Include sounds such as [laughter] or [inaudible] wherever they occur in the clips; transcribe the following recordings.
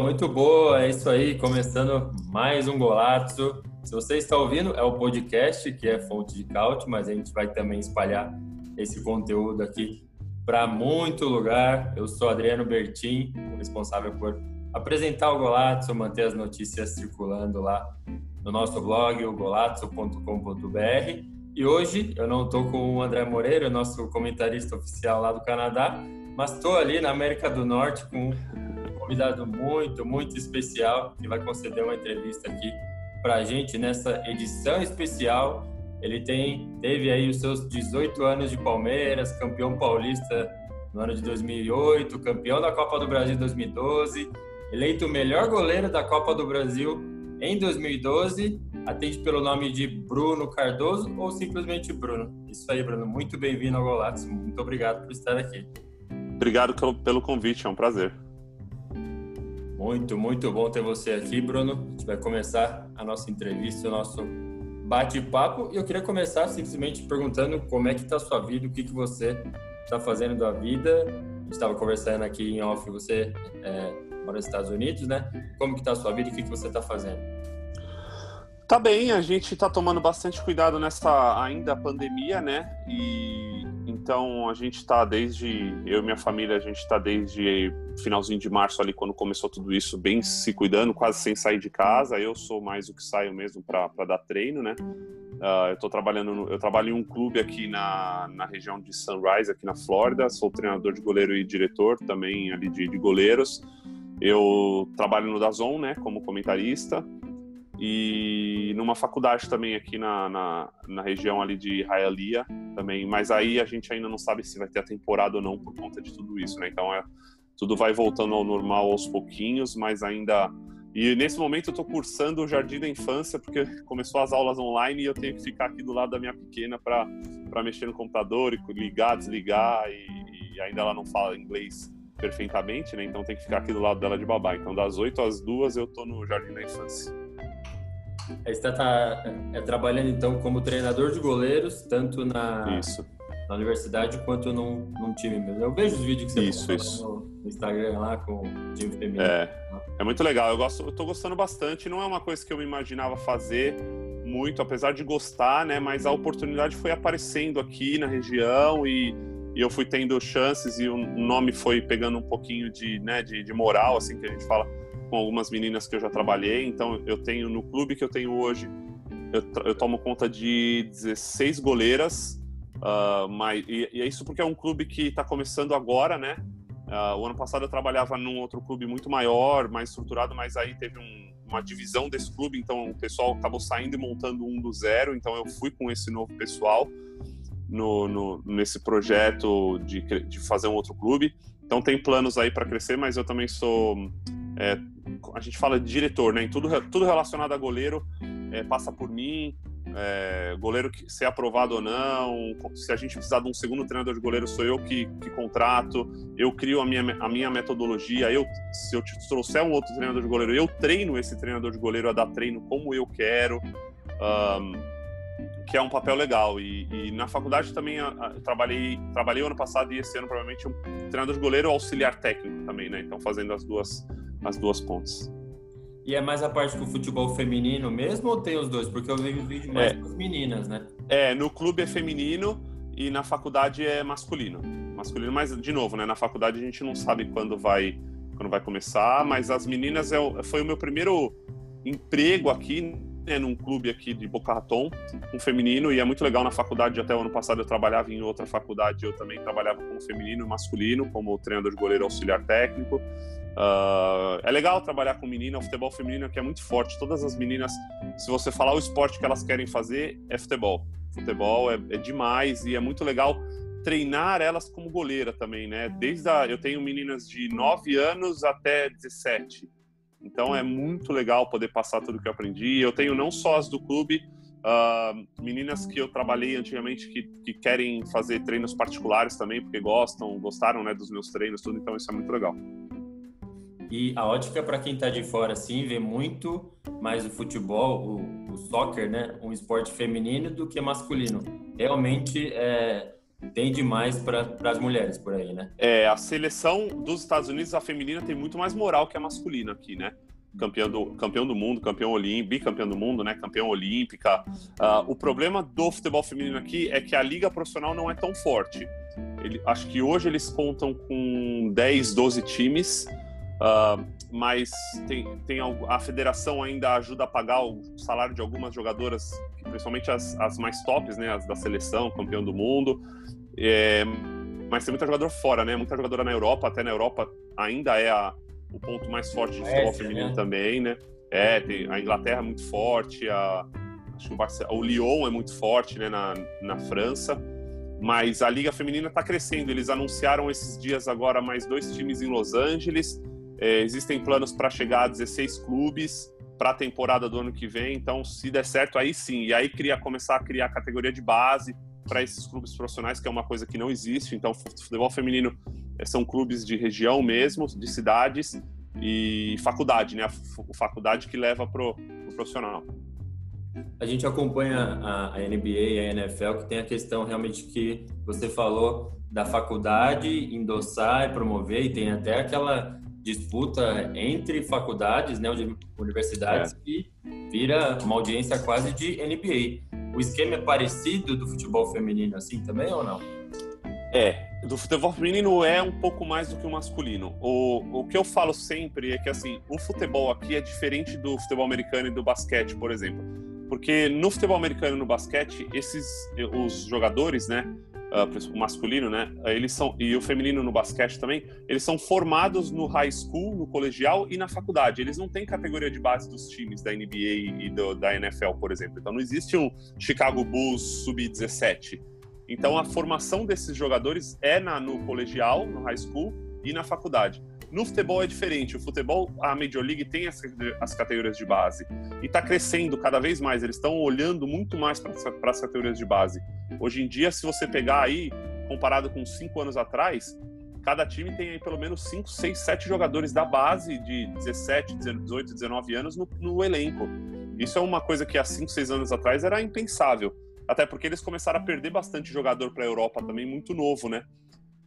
Muito boa. É isso aí, começando mais um Golazzo. Se você está ouvindo, é o podcast que é fonte de cálcio, mas a gente vai também espalhar esse conteúdo aqui para muito lugar. Eu sou Adriano Bertin, responsável por apresentar o Golazzo, manter as notícias circulando lá no nosso blog, o golazzo.com.br. E hoje eu não estou com o André Moreira, nosso comentarista oficial lá do Canadá, mas estou ali na América do Norte com convidado muito, muito especial que vai conceder uma entrevista aqui para a gente nessa edição especial. Ele tem, teve aí os seus 18 anos de Palmeiras, campeão paulista no ano de 2008, campeão da Copa do Brasil 2012, eleito o melhor goleiro da Copa do Brasil em 2012, atende pelo nome de Bruno Cardoso ou simplesmente Bruno. Isso aí, Bruno. Muito bem-vindo ao Golatos. Muito obrigado por estar aqui. Obrigado pelo convite, é um prazer. Muito, muito bom ter você aqui, Bruno. A gente vai começar a nossa entrevista, o nosso bate-papo. E eu queria começar simplesmente perguntando como é que está a sua vida, o que, que você está fazendo da vida. A gente estava conversando aqui em off, você é, mora nos Estados Unidos, né? Como que está a sua vida o que, que você está fazendo? Tá bem, a gente está tomando bastante cuidado nessa ainda pandemia, né? E então a gente está desde eu e minha família a gente está desde finalzinho de março ali quando começou tudo isso bem se cuidando, quase sem sair de casa. Eu sou mais o que saio mesmo para dar treino, né? Uh, eu tô trabalhando, no, eu trabalho em um clube aqui na, na região de Sunrise, aqui na Flórida. Sou treinador de goleiro e diretor também ali de, de goleiros. Eu trabalho no Dazon, né, como comentarista e numa faculdade também aqui na, na, na, região ali de Hialeah também, mas aí a gente ainda não sabe se vai ter a temporada ou não por conta de tudo isso, né? Então é, tudo vai voltando ao normal aos pouquinhos, mas ainda e nesse momento eu estou cursando o Jardim da Infância porque [laughs] começou as aulas online e eu tenho que ficar aqui do lado da minha pequena para mexer no computador e ligar, desligar e, e ainda ela não fala inglês perfeitamente, né? Então tem que ficar aqui do lado dela de babá. Então das 8 às 2 eu tô no Jardim da Infância. Aí você está é, trabalhando então como treinador de goleiros, tanto na, isso. na universidade quanto num, num time mesmo. Eu vejo os vídeos que você isso, isso. no Instagram lá com o time feminino. É, é muito legal. Eu, gosto, eu tô gostando bastante. Não é uma coisa que eu me imaginava fazer muito, apesar de gostar, né? Mas a oportunidade foi aparecendo aqui na região e, e eu fui tendo chances e o nome foi pegando um pouquinho de, né, de, de moral, assim que a gente fala com algumas meninas que eu já trabalhei. Então, eu tenho no clube que eu tenho hoje, eu, eu tomo conta de 16 goleiras. Uh, mas, e, e, é isso porque é um clube que está começando agora, né? Uh, o ano passado eu trabalhava num outro clube muito maior, mais estruturado, mas aí teve um, uma divisão desse clube, então o pessoal acabou saindo e montando um do zero. Então eu fui com esse novo pessoal no, no nesse projeto de, de fazer um outro clube. Então tem planos aí para crescer, mas eu também sou é, a gente fala de diretor, né? Tudo, tudo relacionado a goleiro é, passa por mim. É, goleiro que, ser aprovado ou não, se a gente precisar de um segundo treinador de goleiro, sou eu que, que contrato, eu crio a minha, a minha metodologia. Eu, se eu trouxer um outro treinador de goleiro, eu treino esse treinador de goleiro a dar treino como eu quero. Um, que é um papel legal. E, e na faculdade também a, a, trabalhei, trabalhei ano passado e esse ano provavelmente um treinador de goleiro auxiliar técnico também, né? Então fazendo as duas as duas pontas. E é mais a parte do futebol feminino mesmo ou tem os dois? Porque eu vejo vídeo mais é, com as meninas, né? É, no clube é feminino e na faculdade é masculino. Masculino, mas de novo, né? Na faculdade a gente não sabe quando vai quando vai começar, mas as meninas é, foi o meu primeiro emprego aqui né, num clube aqui de Boca Raton, um feminino, e é muito legal na faculdade. Até o ano passado eu trabalhava em outra faculdade, eu também trabalhava como feminino e masculino, como treinador de goleiro auxiliar técnico. Uh, é legal trabalhar com menina, o futebol feminino aqui é muito forte. Todas as meninas, se você falar o esporte que elas querem fazer, é futebol. Futebol é, é demais e é muito legal treinar elas como goleira também, né? Desde a, eu tenho meninas de 9 anos até 17. Então é muito legal poder passar tudo que eu aprendi. Eu tenho não só as do clube, uh, meninas que eu trabalhei antigamente que, que querem fazer treinos particulares também, porque gostam, gostaram né, dos meus treinos, tudo, então isso é muito legal. E a ótica para quem está de fora, assim, vê muito mais o futebol, o, o soccer, né, um esporte feminino do que masculino. Realmente é, tem demais para as mulheres por aí, né? É, a seleção dos Estados Unidos, a feminina, tem muito mais moral que a masculina aqui, né? Campeão do, campeão do mundo, campeão olímpico, bicampeão do mundo, né? Campeão olímpica. Uh, o problema do futebol feminino aqui é que a liga profissional não é tão forte. Ele, acho que hoje eles contam com 10, 12 times, uh, mas tem, tem a federação ainda ajuda a pagar o salário de algumas jogadoras, principalmente as, as mais tops, né? As da seleção, campeão do mundo. É, mas tem muita jogadora fora, né? Muita jogadora na Europa, até na Europa ainda é a, o ponto mais forte de futebol feminino né? também, né? É, tem, a Inglaterra é muito forte, a, acho que o, o Lyon é muito forte, né, na, na França. Mas a Liga Feminina está crescendo. Eles anunciaram esses dias agora mais dois times em Los Angeles. É, existem planos para chegar a 16 clubes para a temporada do ano que vem. Então, se der certo, aí sim. E aí cria, começar a criar categoria de base para esses clubes profissionais, que é uma coisa que não existe. Então, futebol feminino eh, são clubes de região mesmo, de cidades e faculdade, né? A faculdade que leva pro, pro profissional. A gente acompanha a, a NBA e a NFL, que tem a questão realmente que você falou da faculdade endossar e promover, e tem até aquela disputa entre faculdades, né, universidades, é. que vira uma audiência quase de NBA o esquema é parecido do futebol feminino assim também ou não? É, do futebol feminino é um pouco mais do que o masculino. O, o que eu falo sempre é que assim, o futebol aqui é diferente do futebol americano e do basquete, por exemplo. Porque no futebol americano e no basquete, esses os jogadores, né, uh, o masculino, né? Eles são e o feminino no basquete também. Eles são formados no high school, no colegial e na faculdade. Eles não têm categoria de base dos times da NBA e do, da NFL, por exemplo. Então não existe um Chicago Bulls sub-17. Então a formação desses jogadores é na, no colegial, no high school e na faculdade. No futebol é diferente. O futebol, a Major League tem as, as categorias de base e está crescendo cada vez mais. Eles estão olhando muito mais para as categorias de base. Hoje em dia, se você pegar aí, comparado com cinco anos atrás, cada time tem aí pelo menos 5, 6, 7 jogadores da base de 17, 18, 19 anos no, no elenco. Isso é uma coisa que há 5, 6 anos atrás era impensável. Até porque eles começaram a perder bastante jogador para a Europa também, muito novo, né?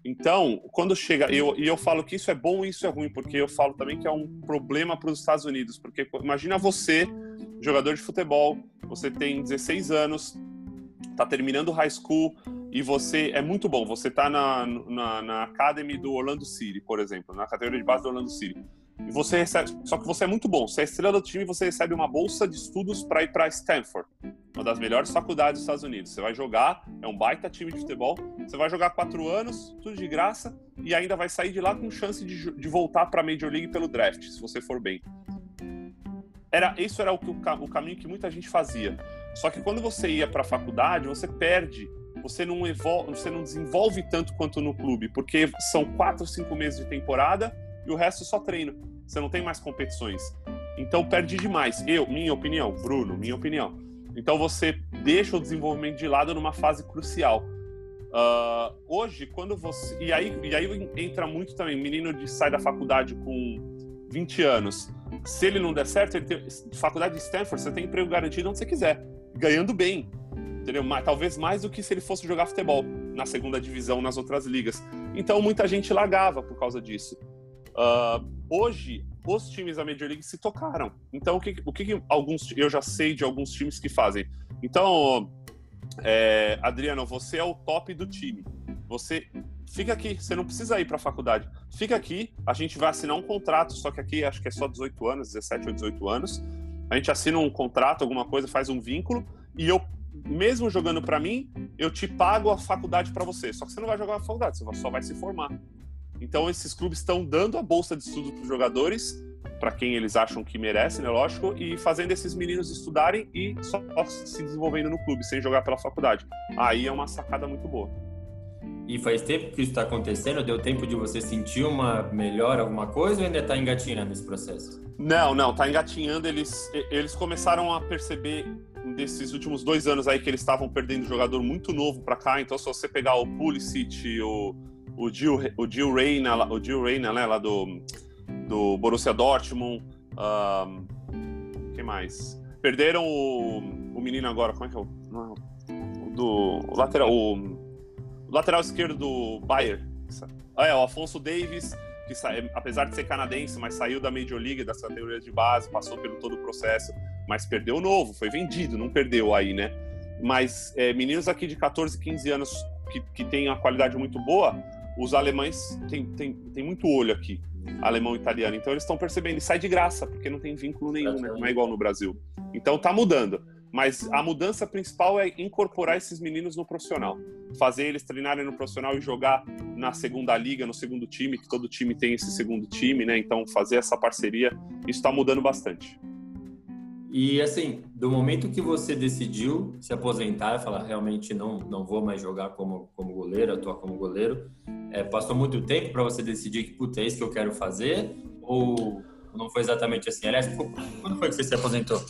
Então, quando chega, eu, e eu falo que isso é bom e isso é ruim, porque eu falo também que é um problema para os Estados Unidos, porque imagina você, jogador de futebol, você tem 16 anos, está terminando high school e você é muito bom, você está na, na, na Academy do Orlando City, por exemplo, na categoria de base do Orlando City. E você recebe, só que você é muito bom, você é estrela do time e você recebe uma bolsa de estudos para ir para Stanford, uma das melhores faculdades dos Estados Unidos. Você vai jogar, é um baita time de futebol, você vai jogar quatro anos, tudo de graça, e ainda vai sair de lá com chance de, de voltar para a Major League pelo draft, se você for bem. Era, isso era o, o, caminho que muita gente fazia. Só que quando você ia para a faculdade, você perde você não, evolve, você não desenvolve tanto quanto no clube, porque são quatro, cinco meses de temporada e o resto só treino. Você não tem mais competições. Então perde demais. Eu, minha opinião, Bruno, minha opinião. Então você deixa o desenvolvimento de lado numa fase crucial. Uh, hoje, quando você. E aí, e aí entra muito também, menino de sai da faculdade com 20 anos. Se ele não der certo, ele tem, faculdade de Stanford, você tem emprego garantido onde você quiser, ganhando bem. Entendeu? Mas, talvez mais do que se ele fosse jogar futebol na segunda divisão, nas outras ligas. Então muita gente largava por causa disso. Uh, hoje, os times da Major League se tocaram. Então, o que, o que, alguns eu já sei de alguns times que fazem? Então, é, Adriano, você é o top do time. Você fica aqui, você não precisa ir para a faculdade. Fica aqui, a gente vai assinar um contrato, só que aqui acho que é só 18 anos, 17 ou 18 anos. A gente assina um contrato, alguma coisa, faz um vínculo e eu mesmo jogando para mim, eu te pago a faculdade para você. Só que você não vai jogar na faculdade, você só vai se formar. Então, esses clubes estão dando a bolsa de estudo para os jogadores, para quem eles acham que merece, né? Lógico, e fazendo esses meninos estudarem e só se desenvolvendo no clube, sem jogar pela faculdade. Aí é uma sacada muito boa. E faz tempo que isso está acontecendo? Deu tempo de você sentir uma melhora, alguma coisa, ou ainda está engatinhando esse processo? Não, não, está engatinhando. Eles, eles começaram a perceber desses últimos dois anos aí que eles estavam perdendo jogador muito novo para cá. Então, se você pegar o Pulisic, o, o Gil, o Gil Reina, o Gil Reina, né, lá do, do Borussia Dortmund, um, quem mais? Perderam o, o menino agora, como é que é o, o do o lateral, o, o, lateral esquerdo do Bayern. Ah, é, o Afonso Davis, que apesar de ser canadense, mas saiu da Major League, das categorias de base, passou pelo todo o processo, mas perdeu o novo, foi vendido, não perdeu aí, né? Mas é, meninos aqui de 14, 15 anos que, que têm uma qualidade muito boa, os alemães têm, muito olho aqui, alemão e italiano. Então eles estão percebendo, e sai de graça, porque não tem vínculo nenhum, né? Não é igual no Brasil. Então tá mudando. Mas a mudança principal é incorporar esses meninos no profissional. Fazer eles treinarem no profissional e jogar na segunda liga, no segundo time, que todo time tem esse segundo time, né? Então fazer essa parceria, isso está mudando bastante. E assim, do momento que você decidiu se aposentar, falar realmente não não vou mais jogar como como goleiro, atuar como goleiro, é, passou muito tempo para você decidir que puta, é isso que eu quero fazer ou não foi exatamente assim? Aliás, quando foi que você se aposentou?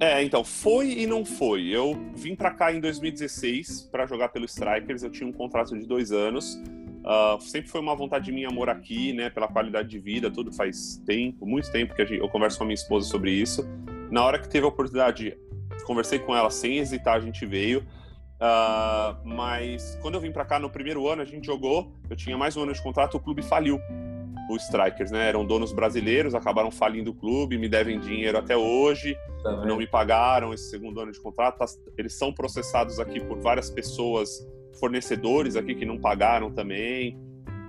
É, então, foi e não foi. Eu vim para cá em 2016 para jogar pelo Strikers. Eu tinha um contrato de dois anos. Uh, sempre foi uma vontade minha morar aqui, né? Pela qualidade de vida, tudo faz tempo, muito tempo que eu converso com a minha esposa sobre isso. Na hora que teve a oportunidade, conversei com ela sem hesitar, a gente veio. Uh, mas quando eu vim para cá no primeiro ano, a gente jogou. Eu tinha mais um ano de contrato, o clube faliu. O Strikers, né? Eram donos brasileiros, acabaram falindo o clube, me devem dinheiro até hoje, tá não me pagaram esse segundo ano de contrato. Eles são processados aqui por várias pessoas, fornecedores aqui que não pagaram também.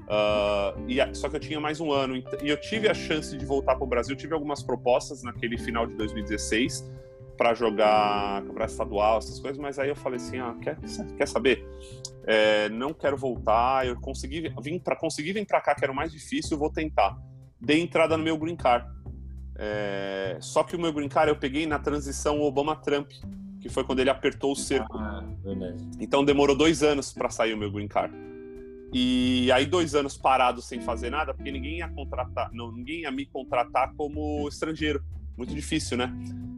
Uh, e, só que eu tinha mais um ano e eu tive a chance de voltar para o Brasil. Tive algumas propostas naquele final de 2016 para jogar campeonato estadual, essas coisas, mas aí eu falei assim: ah, quer, quer saber? É, não quero voltar. Eu consegui vim para conseguir vir para cá, que era o mais difícil, vou tentar. Dei entrada no meu green card. É, só que o meu green card eu peguei na transição Obama-Trump, que foi quando ele apertou o cerco. Ah, então demorou dois anos para sair o meu green card. E aí dois anos parado sem fazer nada, porque ninguém ia contratar, não, ninguém ia me contratar como estrangeiro. Muito difícil, né?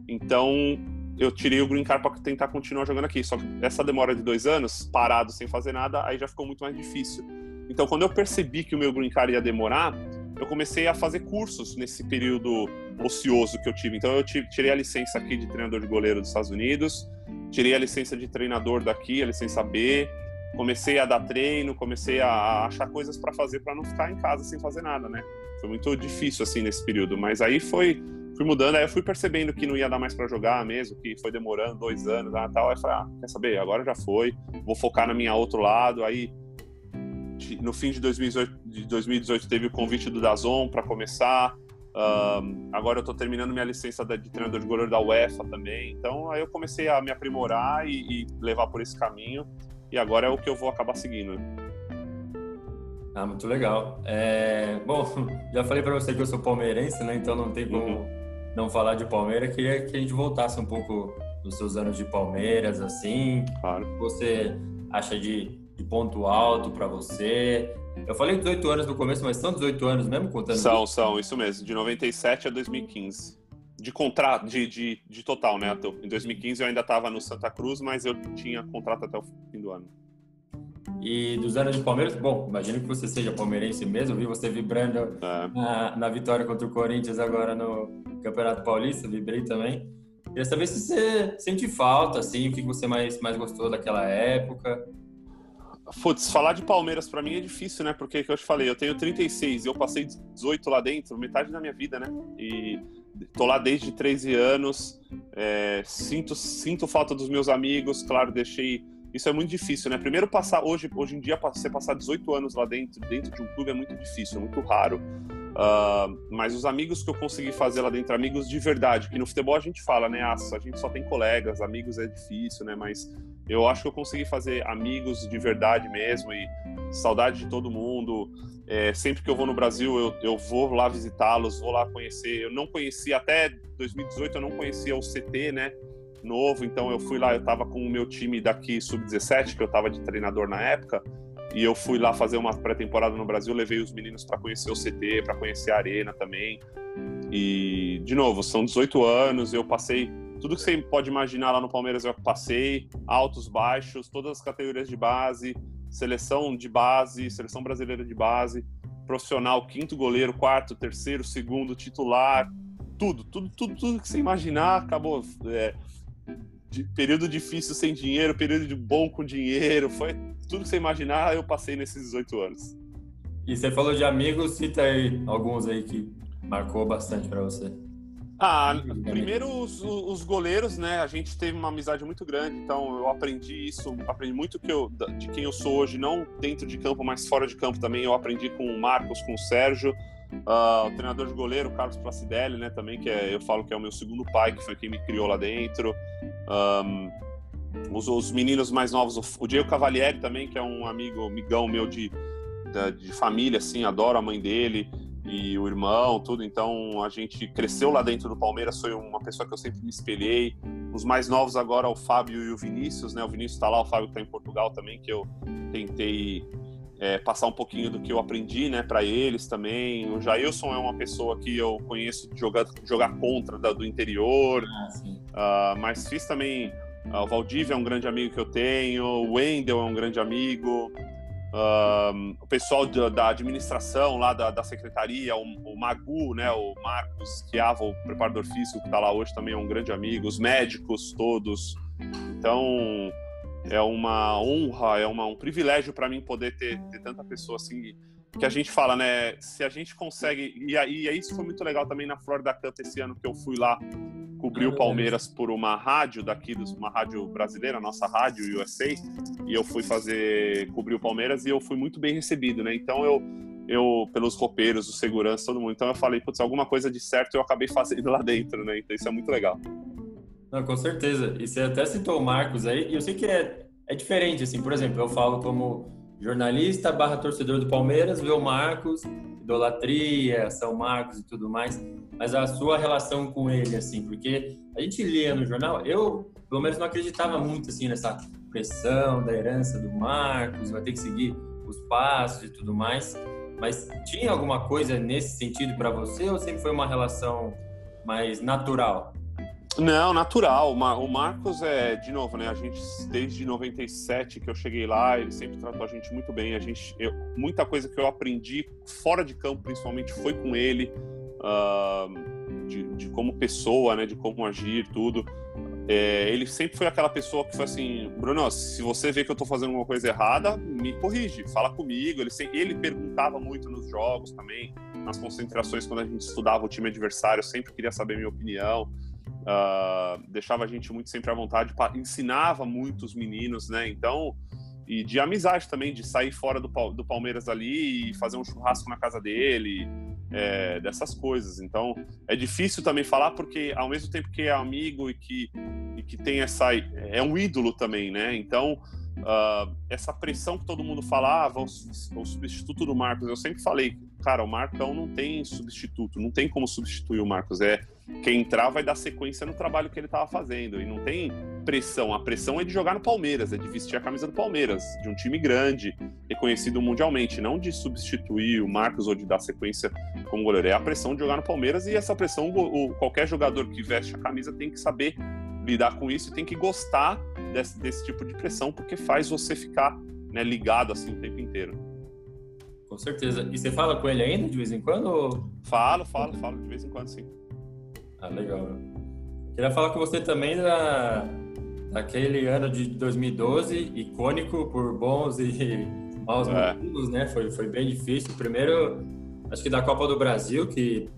Então eu tirei o green card para tentar continuar jogando aqui. Só que essa demora de dois anos parado sem fazer nada, aí já ficou muito mais difícil. Então quando eu percebi que o meu green card ia demorar, eu comecei a fazer cursos nesse período ocioso que eu tive. Então eu tirei a licença aqui de treinador de goleiro dos Estados Unidos, tirei a licença de treinador daqui, a licença B, comecei a dar treino, comecei a achar coisas para fazer para não ficar em casa sem fazer nada, né? Foi muito difícil assim nesse período, mas aí foi fui mudando, aí eu fui percebendo que não ia dar mais para jogar mesmo, que foi demorando dois anos, e tal. Aí falei, ah, quer saber? Agora já foi, vou focar na minha outro lado. Aí no fim de 2018, de 2018 teve o convite do Dazon para começar. Um, agora eu estou terminando minha licença de treinador de goleiro da UEFA também. Então aí eu comecei a me aprimorar e, e levar por esse caminho e agora é o que eu vou acabar seguindo. Né? Ah, muito legal. É, bom, [laughs] já falei para você que eu sou palmeirense, né? Então não tem como uhum. não falar de Palmeiras. Queria que a gente voltasse um pouco dos seus anos de Palmeiras, assim. Claro. O que você acha de, de ponto alto para você? Eu falei 18 anos no começo, mas são 18 anos mesmo contando? São, são, isso mesmo. De 97 a 2015 de contrato, de, de, de total, né? Em 2015 eu ainda estava no Santa Cruz, mas eu tinha contrato até o fim do ano. E dos anos de Palmeiras, bom, imagino que você seja palmeirense mesmo, vi você vibrando é. na, na, vitória contra o Corinthians agora no Campeonato Paulista, vibrei também. Queria saber se você sente falta, assim, o que você mais, mais gostou daquela época. Putz, falar de Palmeiras para mim é difícil, né? Porque, que eu te falei, eu tenho 36 e eu passei 18 lá dentro, metade da minha vida, né? E tô lá desde 13 anos, é, sinto, sinto falta dos meus amigos, claro, deixei. Isso é muito difícil, né? Primeiro passar hoje, hoje em dia, você passar 18 anos lá dentro, dentro de um clube é muito difícil, é muito raro. Uh, mas os amigos que eu consegui fazer lá dentro, amigos de verdade, que no futebol a gente fala, né? Ah, a gente só tem colegas, amigos é difícil, né? Mas eu acho que eu consegui fazer amigos de verdade mesmo e saudade de todo mundo. É, sempre que eu vou no Brasil, eu, eu vou lá visitá-los, vou lá conhecer. Eu não conhecia, até 2018, eu não conhecia o CT, né? Novo, então eu fui lá, eu tava com o meu time daqui, sub-17, que eu tava de treinador na época. e eu fui lá fazer uma pré-temporada no Brasil, levei os meninos para conhecer o CT, para conhecer a arena também. E de novo, são 18 anos, eu passei tudo que você pode imaginar lá no Palmeiras eu passei, altos, baixos, todas as categorias de base, seleção de base, seleção brasileira de base, profissional, quinto goleiro, quarto, terceiro, segundo, titular, tudo, tudo, tudo, tudo que você imaginar acabou. É, de, período difícil sem dinheiro, período de bom com dinheiro, foi tudo que você imaginar, eu passei nesses 18 anos. E você falou de amigos, cita aí alguns aí que marcou bastante para você. Ah, primeiro os, os, goleiros, né? A gente teve uma amizade muito grande, então eu aprendi isso, aprendi muito que eu, de quem eu sou hoje, não dentro de campo, mas fora de campo também. Eu aprendi com o Marcos, com o Sérgio, uh, o treinador de goleiro, Carlos Placidelli, né? Também, que é, eu falo que é o meu segundo pai, que foi quem me criou lá dentro. Um, os, os, meninos mais novos, o, o Diego Cavalieri também, que é um amigo, amigão meu de, de, de família, assim, adoro a mãe dele e o irmão, tudo. Então a gente cresceu lá dentro do Palmeiras, foi uma pessoa que eu sempre me espelhei. Os mais novos agora, o Fábio e o Vinícius, né? O Vinícius está lá, o Fábio está em Portugal também, que eu tentei é, passar um pouquinho do que eu aprendi, né, para eles também. O Jailson é uma pessoa que eu conheço de jogar, jogar contra da, do interior, ah, uh, mas fiz também. Uh, o Valdívia é um grande amigo que eu tenho, o Wendel é um grande amigo, um, o pessoal da, da, administração lá da, da secretaria, o, o, Magu, né, o Marcos Chiava, o preparador físico que está lá hoje também é um grande amigo, os médicos todos. Então é uma honra, é uma, um privilégio para mim poder ter, ter tanta pessoa assim que a gente fala, né? Se a gente consegue e aí isso foi muito legal também na Florida Cup esse ano que eu fui lá cobri o Palmeiras por uma rádio daqui, uma rádio brasileira, nossa rádio USA, e eu fui fazer cobrir o Palmeiras e eu fui muito bem recebido, né? Então eu eu pelos roupeiros, os segurança, todo mundo. Então eu falei, putz, alguma coisa de certo eu acabei [laughs] fazendo lá dentro, né? Então isso é muito legal. Não, com certeza. E você até citou o Marcos aí, e eu sei que é, é diferente, assim, por exemplo, eu falo como jornalista barra torcedor do Palmeiras, vê o Marcos, idolatria, São Marcos e tudo mais, mas a sua relação com ele, assim, porque a gente lia no jornal, eu, pelo menos, não acreditava muito, assim, nessa pressão da herança do Marcos, vai ter que seguir os passos e tudo mais, mas tinha alguma coisa nesse sentido para você ou sempre foi uma relação mais natural? Não, natural. O Marcos é, de novo, né? A gente, desde 97 que eu cheguei lá, ele sempre tratou a gente muito bem. A gente, eu, muita coisa que eu aprendi fora de campo, principalmente, foi com ele, uh, de, de, como pessoa, né? De como agir, tudo. É, ele sempre foi aquela pessoa que foi assim, Bruno, se você vê que eu tô fazendo alguma coisa errada, me corrige, fala comigo. Ele, ele perguntava muito nos jogos também, nas concentrações, quando a gente estudava o time adversário, sempre queria saber minha opinião uh, deixava a gente muito sempre à vontade, ensinava muito os meninos, né? Então, e de amizade também, de sair fora do, do Palmeiras ali e fazer um churrasco na casa dele, é, dessas coisas. Então, é difícil também falar porque, ao mesmo tempo que é amigo e que, e que tem essa. é um ídolo também, né? Então, uh, essa pressão que todo mundo falava, ah, o, o substituto do Marcos, eu sempre falei, cara, o Marcão não tem substituto, não tem como substituir o Marcos. É quem entrar vai dar sequência no trabalho que ele estava fazendo. E não tem pressão. A pressão é de jogar no Palmeiras, é de vestir a camisa do Palmeiras, de um time grande, reconhecido mundialmente, não de substituir o Marcos ou de dar sequência como goleiro. É a pressão de jogar no Palmeiras e essa pressão, o, qualquer jogador que veste a camisa tem que saber lidar com isso e tem que gostar desse, desse tipo de pressão, porque faz você ficar né, ligado assim o tempo inteiro. Com certeza. E você fala com ele ainda de vez em quando? Ou... Falo, falo, falo de vez em quando, sim. Ah, legal. Queria falar com você também da, daquele ano de 2012, icônico por bons e [laughs] maus é. motivos, né? Foi, foi bem difícil. Primeiro, acho que da Copa do Brasil, que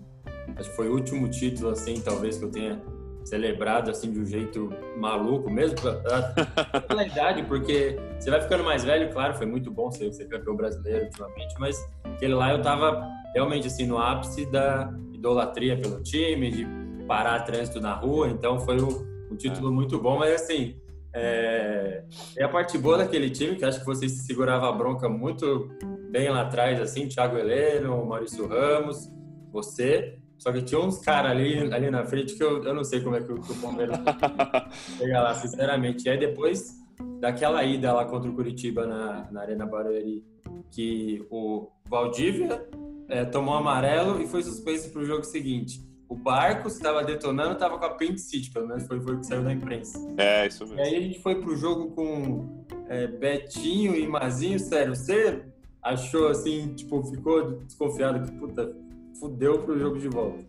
acho que foi o último título, assim, talvez que eu tenha celebrado assim de um jeito maluco mesmo [laughs] pela idade porque você vai ficando mais velho claro foi muito bom ser, ser campeão brasileiro ultimamente mas aquele lá eu tava realmente assim no ápice da idolatria pelo time de parar trânsito na rua então foi um, um título é. muito bom mas assim é, é a parte boa daquele time que acho que vocês segurava a bronca muito bem lá atrás assim Thiago Heleno Maurício Ramos você só que tinha uns caras ali, ali na frente que eu, eu não sei como é que o, que o Palmeiras [laughs] chega lá, sinceramente. E aí depois daquela ida lá contra o Curitiba na, na Arena Barueri, que o Valdívia é, tomou amarelo e foi suspenso para o jogo seguinte. O barco estava detonando, estava com a apendicite, pelo menos foi, foi o que saiu da imprensa. É, isso mesmo. E aí a gente foi pro jogo com é, Betinho e Mazinho, sério, você achou assim, tipo, ficou desconfiado que, puta, fudeu pro jogo de volta.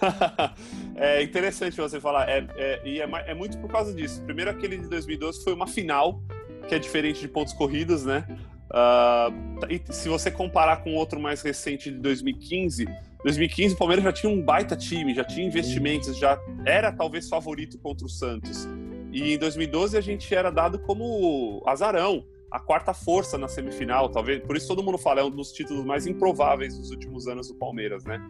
[laughs] é interessante você falar, é, é, e é, é, muito por causa disso. Primeiro, aquele de 2012 foi uma final, que é diferente de pontos corridos, né? Uh, e se você comparar com outro mais recente de 2015, 2015 o Palmeiras já tinha um baita time, já tinha investimentos, já era talvez favorito contra o Santos. E em 2012 a gente era dado como azarão, a quarta força na semifinal, talvez. Por isso todo mundo fala, é um dos títulos mais improváveis dos últimos anos do Palmeiras, né?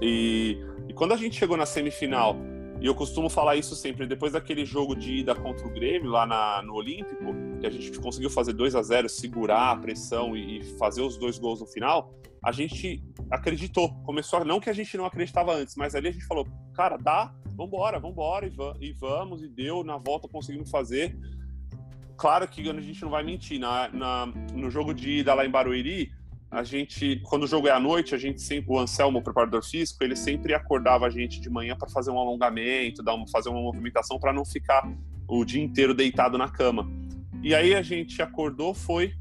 E, e quando a gente chegou na semifinal, e eu costumo falar isso sempre, depois daquele jogo de ida contra o Grêmio lá na, no Olímpico, que a gente conseguiu fazer 2 a 0 segurar a pressão e, e fazer os dois gols no final, a gente acreditou. Começou, não que a gente não acreditava antes, mas ali a gente falou, cara, dá, vambora, vambora, e, e vamos, e deu, na volta conseguimos fazer. Claro que a gente não vai mentir, na, na, no jogo de ida lá em Barueri, a gente, quando o jogo é à noite, a gente sempre, o Anselmo, o preparador físico, ele sempre acordava a gente de manhã para fazer um alongamento, dar uma, fazer uma movimentação para não ficar o dia inteiro deitado na cama. E aí a gente acordou, foi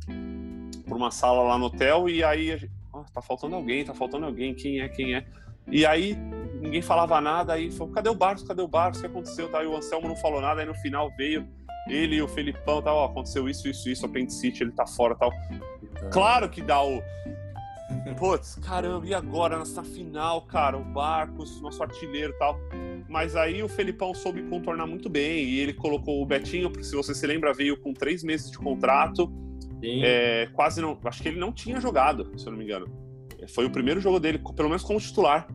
para uma sala lá no hotel e aí a gente, oh, tá faltando alguém, tá faltando alguém, quem é, quem é? E aí ninguém falava nada, aí falou, cadê o Barros, cadê o Barros, o que aconteceu? Tá, aí o Anselmo não falou nada, aí no final veio ele e o Felipão, tal, ó, aconteceu isso, isso, isso, apendicite, ele tá fora, tal. Claro que dá o Putz, caramba, e agora nessa final, cara, o Barcos, nosso artilheiro e tal. Mas aí o Felipão soube contornar muito bem e ele colocou o Betinho, porque se você se lembra, veio com três meses de contrato. É, quase não. Acho que ele não tinha jogado, se eu não me engano. Foi o primeiro jogo dele, pelo menos como titular.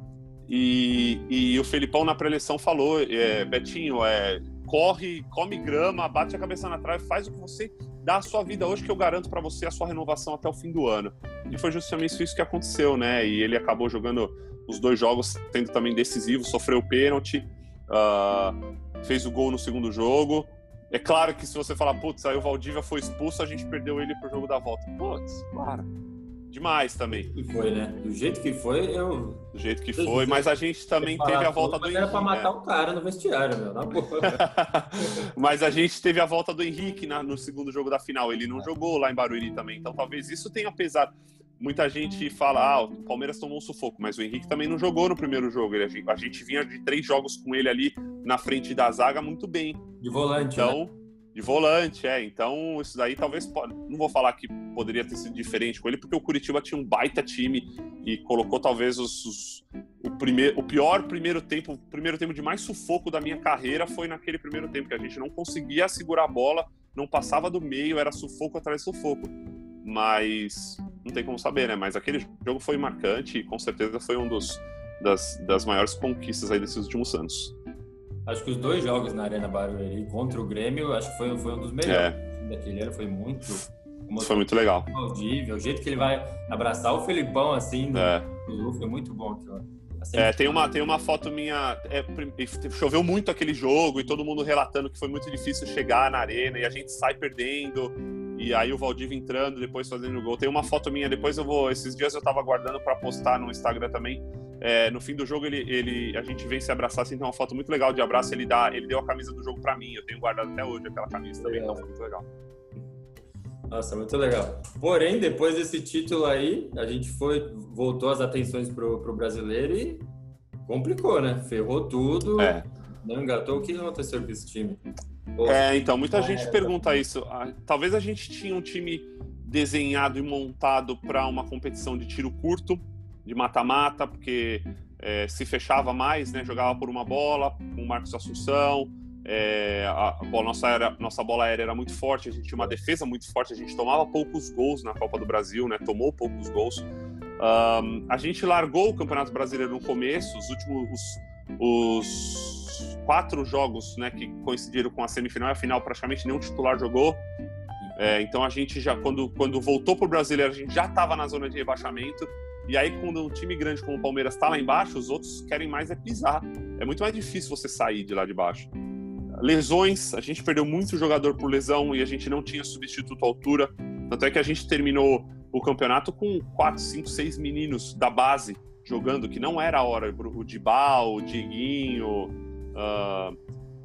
E, e o Felipão na pré-eleição falou: é, Betinho, é, corre, come grama, bate a cabeça na trave, faz o que você dá a sua vida hoje, que eu garanto para você a sua renovação até o fim do ano. E foi justamente isso que aconteceu, né? E ele acabou jogando os dois jogos, sendo também decisivo, sofreu o pênalti, uh, fez o gol no segundo jogo. É claro que se você falar, putz, aí o Valdívia foi expulso, a gente perdeu ele pro jogo da volta. Putz, claro demais também. E foi, né? Do jeito que foi, eu. Do jeito que foi, mas a gente também teve a volta do Henrique. Era pra matar né? o cara no vestiário, meu, na boa. [laughs] mas a gente teve a volta do Henrique na, no segundo jogo da final. Ele não jogou lá em Barueri também. Então talvez isso tenha pesado. Muita gente fala, ah, o Palmeiras tomou um sufoco, mas o Henrique também não jogou no primeiro jogo. Ele, a gente vinha de três jogos com ele ali na frente da zaga muito bem. De volante. Então. Né? De volante, é. Então, isso daí talvez. Não vou falar que poderia ter sido diferente com ele, porque o Curitiba tinha um baita time e colocou talvez os, os, o, primeir, o pior primeiro tempo, o primeiro tempo de mais sufoco da minha carreira foi naquele primeiro tempo, que a gente não conseguia segurar a bola, não passava do meio, era sufoco atrás de sufoco. Mas não tem como saber, né? Mas aquele jogo foi marcante e com certeza foi um dos, das, das maiores conquistas aí desses últimos anos. Acho que os dois jogos na Arena Barueri contra o Grêmio, acho que foi, foi um dos melhores é. daquele ano, foi muito. Foi muito legal. Audível, o jeito que ele vai abraçar o Felipão assim, é. no, foi muito bom aquilo. Assim, é, tem uma, tem uma foto minha. É, choveu muito aquele jogo e todo mundo relatando que foi muito difícil chegar na arena e a gente sai perdendo. E aí o Valdivia entrando, depois fazendo gol. Tem uma foto minha, depois eu vou. Esses dias eu tava guardando para postar no Instagram também. É, no fim do jogo, ele, ele, a gente vem se abraçar, assim, tem uma foto muito legal de abraço. Ele, dá, ele deu a camisa do jogo para mim. Eu tenho guardado até hoje aquela camisa também, então foi muito legal. Nossa, muito legal. Porém, depois desse título aí, a gente foi, voltou as atenções pro, pro brasileiro e complicou, né? Ferrou tudo. É. Não engatou. O que aconteceu com esse time? É, então, muita é, gente pergunta isso. Ah, talvez a gente tinha um time desenhado e montado para uma competição de tiro curto, de mata-mata, porque é, se fechava mais, né? Jogava por uma bola, com o Marcos Assunção, é, a, nossa, era, nossa bola aérea era muito forte, a gente tinha uma defesa muito forte, a gente tomava poucos gols na Copa do Brasil, né? Tomou poucos gols. Um, a gente largou o Campeonato Brasileiro no começo, os últimos os, os, quatro jogos, né, que coincidiram com a semifinal e a final, praticamente nenhum titular jogou. É, então a gente já, quando, quando voltou para o Brasileiro, a gente já estava na zona de rebaixamento. E aí, quando um time grande como o Palmeiras está lá embaixo, os outros querem mais é pisar. É muito mais difícil você sair de lá de baixo. lesões, a gente perdeu muito jogador por lesão e a gente não tinha substituto à altura. Tanto é que a gente terminou o campeonato com 4, 5, 6 meninos da base jogando, que não era a hora. O Dibal, o Dieguinho, uh,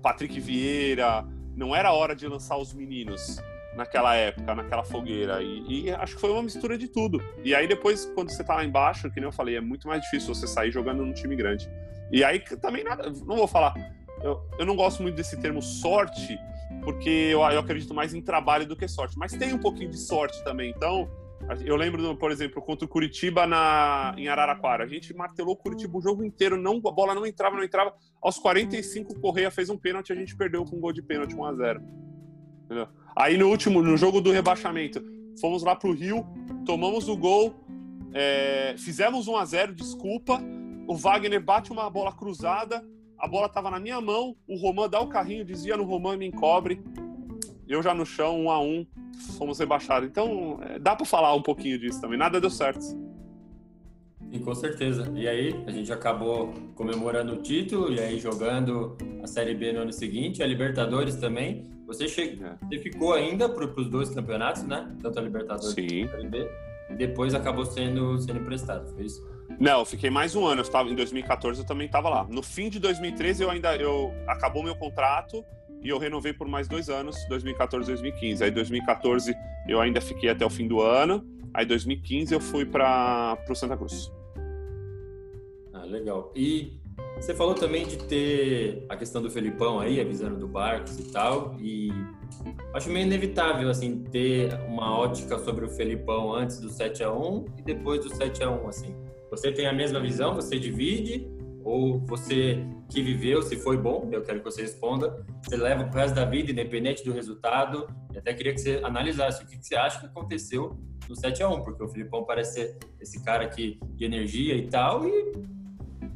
Patrick Vieira. Não era a hora de lançar os meninos naquela época, naquela fogueira. E, e, acho que foi uma mistura de tudo. E aí depois, quando você tá lá embaixo, que nem eu falei, é muito mais difícil você sair jogando num time grande. E aí também nada, não vou falar. Eu, eu não gosto muito desse termo sorte, porque eu, eu acredito mais em trabalho do que sorte. Mas tem um pouquinho de sorte também. Então, eu lembro, por exemplo, contra o Curitiba na, em Araraquara. A gente martelou o Curitiba o jogo inteiro, não, a bola não entrava, não entrava. Aos 45, o Correia fez um pênalti, a gente perdeu com um gol de pênalti 1x0. Aí no último, no jogo do rebaixamento, fomos lá pro Rio, tomamos o gol, é, fizemos 1x0, desculpa. O Wagner bate uma bola cruzada, a bola tava na minha mão, o Roman dá o carrinho, dizia no Roman me encobre. Eu já no chão, um a um, fomos rebaixados. Então, é, dá para falar um pouquinho disso também. Nada deu certo. E com certeza. E aí, a gente acabou comemorando o título e aí jogando a Série B no ano seguinte, a Libertadores também. Você, che... É. Você ficou ainda para os dois campeonatos, né? Tanto a Libertadores Sim. quanto a B. E depois acabou sendo, sendo emprestado, foi isso? Não, eu fiquei mais um ano. Eu estava em 2014, eu também estava lá. No fim de 2013, eu ainda eu acabou meu contrato e eu renovei por mais dois anos, 2014 2015. Aí 2014 eu ainda fiquei até o fim do ano. Aí 2015 eu fui para o Santa Cruz. Ah, legal. E você falou também de ter a questão do Felipão aí, avisando do Barcos e tal, e acho meio inevitável, assim, ter uma ótica sobre o Felipão antes do 7 a 1 e depois do 7 a 1 assim. Você tem a mesma visão, você divide, ou você que viveu, se foi bom, eu quero que você responda, você leva pro resto da vida, independente do resultado, e até queria que você analisasse o que, você acha que aconteceu no 7 a 1 porque o Filipão parece ser esse cara aqui de energia e tal, e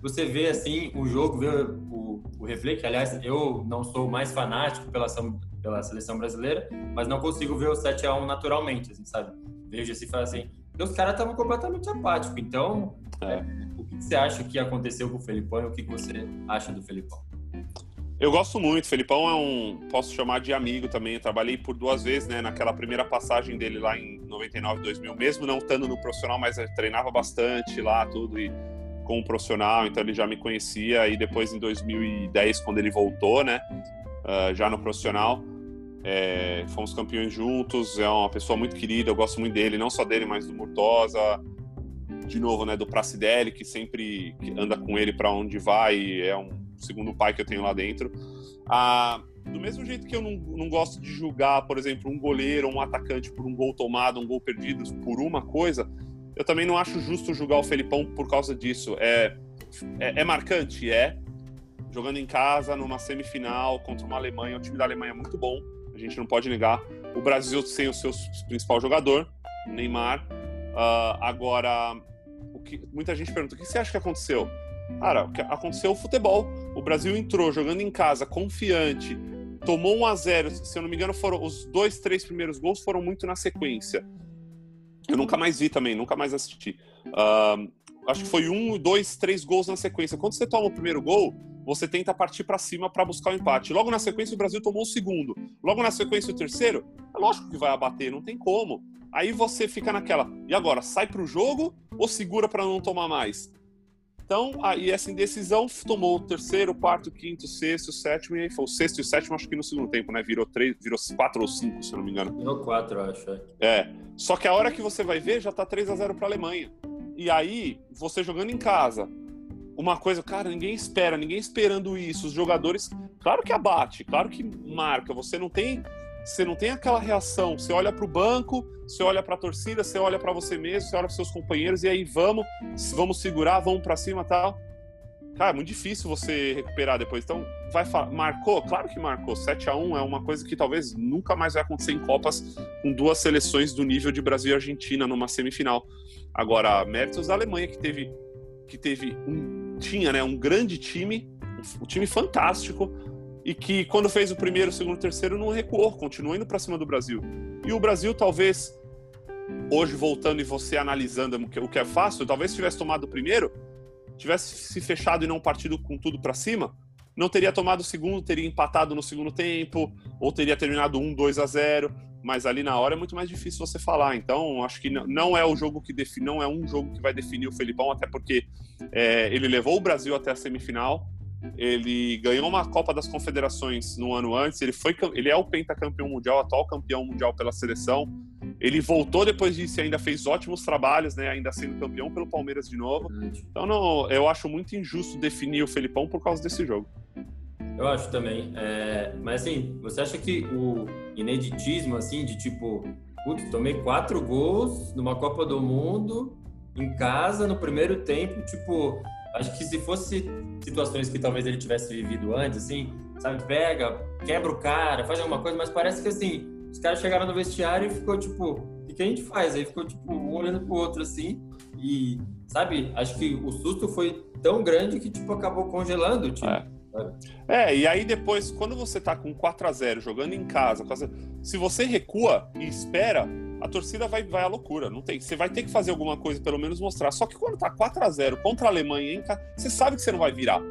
você vê assim o jogo, vê o, o reflexo, aliás, eu não sou mais fanático pela, pela seleção brasileira, mas não consigo ver o 7 a 1 naturalmente, assim, sabe? Vejo assim e falo assim, os caras estavam completamente apáticos, então... É que você acha que aconteceu com o Felipão e o que você acha do Felipão? Eu gosto muito. Felipão é um, posso chamar de amigo também. Eu trabalhei por duas vezes, né? Naquela primeira passagem dele lá em 99, 2000, mesmo não estando no profissional, mas treinava bastante lá, tudo e com o profissional, então ele já me conhecia. E depois em 2010, quando ele voltou, né? Uh, já no profissional, é, fomos campeões juntos. É uma pessoa muito querida. Eu gosto muito dele, não só dele, mas do Murtosa de novo, né, do Pracidelli, que sempre anda com ele para onde vai, é um segundo pai que eu tenho lá dentro. Ah, do mesmo jeito que eu não, não gosto de julgar, por exemplo, um goleiro ou um atacante por um gol tomado, um gol perdido por uma coisa, eu também não acho justo julgar o Felipão por causa disso. É, é, é marcante? É. Jogando em casa, numa semifinal contra uma Alemanha, o time da Alemanha é muito bom, a gente não pode negar. O Brasil sem o seu principal jogador, Neymar. Uh, agora, o que muita gente pergunta: o que você acha que aconteceu? Cara, o que aconteceu o futebol. O Brasil entrou jogando em casa, confiante, tomou 1 a 0 Se eu não me engano, foram os dois, três primeiros gols foram muito na sequência. Eu nunca mais vi também, nunca mais assisti. Uh, acho que foi um, dois, três gols na sequência. Quando você toma o primeiro gol, você tenta partir para cima para buscar o empate. Logo na sequência, o Brasil tomou o segundo. Logo na sequência, o terceiro. É lógico que vai abater, não tem como. Aí você fica naquela, e agora, sai pro jogo ou segura para não tomar mais? Então, aí essa indecisão tomou o terceiro, quarto, quinto, sexto, sétimo, e aí foi o sexto e o sétimo, acho que no segundo tempo, né? Virou três, virou quatro ou cinco, se eu não me engano. Virou quatro, acho. É. é. Só que a hora que você vai ver, já tá 3 a 0 pra Alemanha. E aí, você jogando em casa, uma coisa, cara, ninguém espera, ninguém esperando isso. Os jogadores, claro que abate, claro que marca. Você não tem você não tem aquela reação. Você olha para o banco, você olha para a torcida, você olha para você mesmo, você olha para seus companheiros e aí vamos, vamos segurar, vamos para cima, tal. Cara, é muito difícil você recuperar depois. Então, vai marcou? Claro que marcou. 7 a 1 é uma coisa que talvez nunca mais vai acontecer em Copas com duas seleções do nível de Brasil e Argentina numa semifinal. Agora, méritos da Alemanha que teve que teve um tinha, né, um grande time, um time fantástico e que quando fez o primeiro, o segundo, o terceiro não recuou, continuou indo para cima do Brasil. E o Brasil talvez hoje voltando e você analisando o que é fácil, talvez tivesse tomado o primeiro, tivesse se fechado e não partido com tudo para cima, não teria tomado o segundo, teria empatado no segundo tempo, ou teria terminado 1, 2 a 0 mas ali na hora é muito mais difícil você falar. Então, acho que não é o jogo que define, não é um jogo que vai definir o Felipão, até porque é, ele levou o Brasil até a semifinal. Ele ganhou uma Copa das Confederações no ano antes. Ele foi, ele é o pentacampeão mundial, atual campeão mundial pela seleção. Ele voltou depois disso e ainda fez ótimos trabalhos, né? Ainda sendo campeão pelo Palmeiras de novo. Então, não, eu acho muito injusto definir o Felipão por causa desse jogo. Eu acho também. É, mas assim, você acha que o ineditismo, assim, de tipo, putz, tomei quatro gols numa Copa do Mundo em casa no primeiro tempo, tipo, acho que se fosse situações que talvez ele tivesse vivido antes, assim, sabe, pega, quebra o cara, faz alguma coisa, mas parece que assim, os caras chegaram no vestiário e ficou tipo, o que a gente faz? Aí ficou tipo, um olhando pro outro assim, e sabe, acho que o susto foi tão grande que tipo acabou congelando o time. É. É, e aí depois, quando você tá com 4 a 0 jogando em casa, se você recua e espera, a torcida vai, vai à loucura. Não tem, você vai ter que fazer alguma coisa, pelo menos mostrar. Só que quando tá 4 a 0 contra a Alemanha em casa, você sabe que você não vai virar.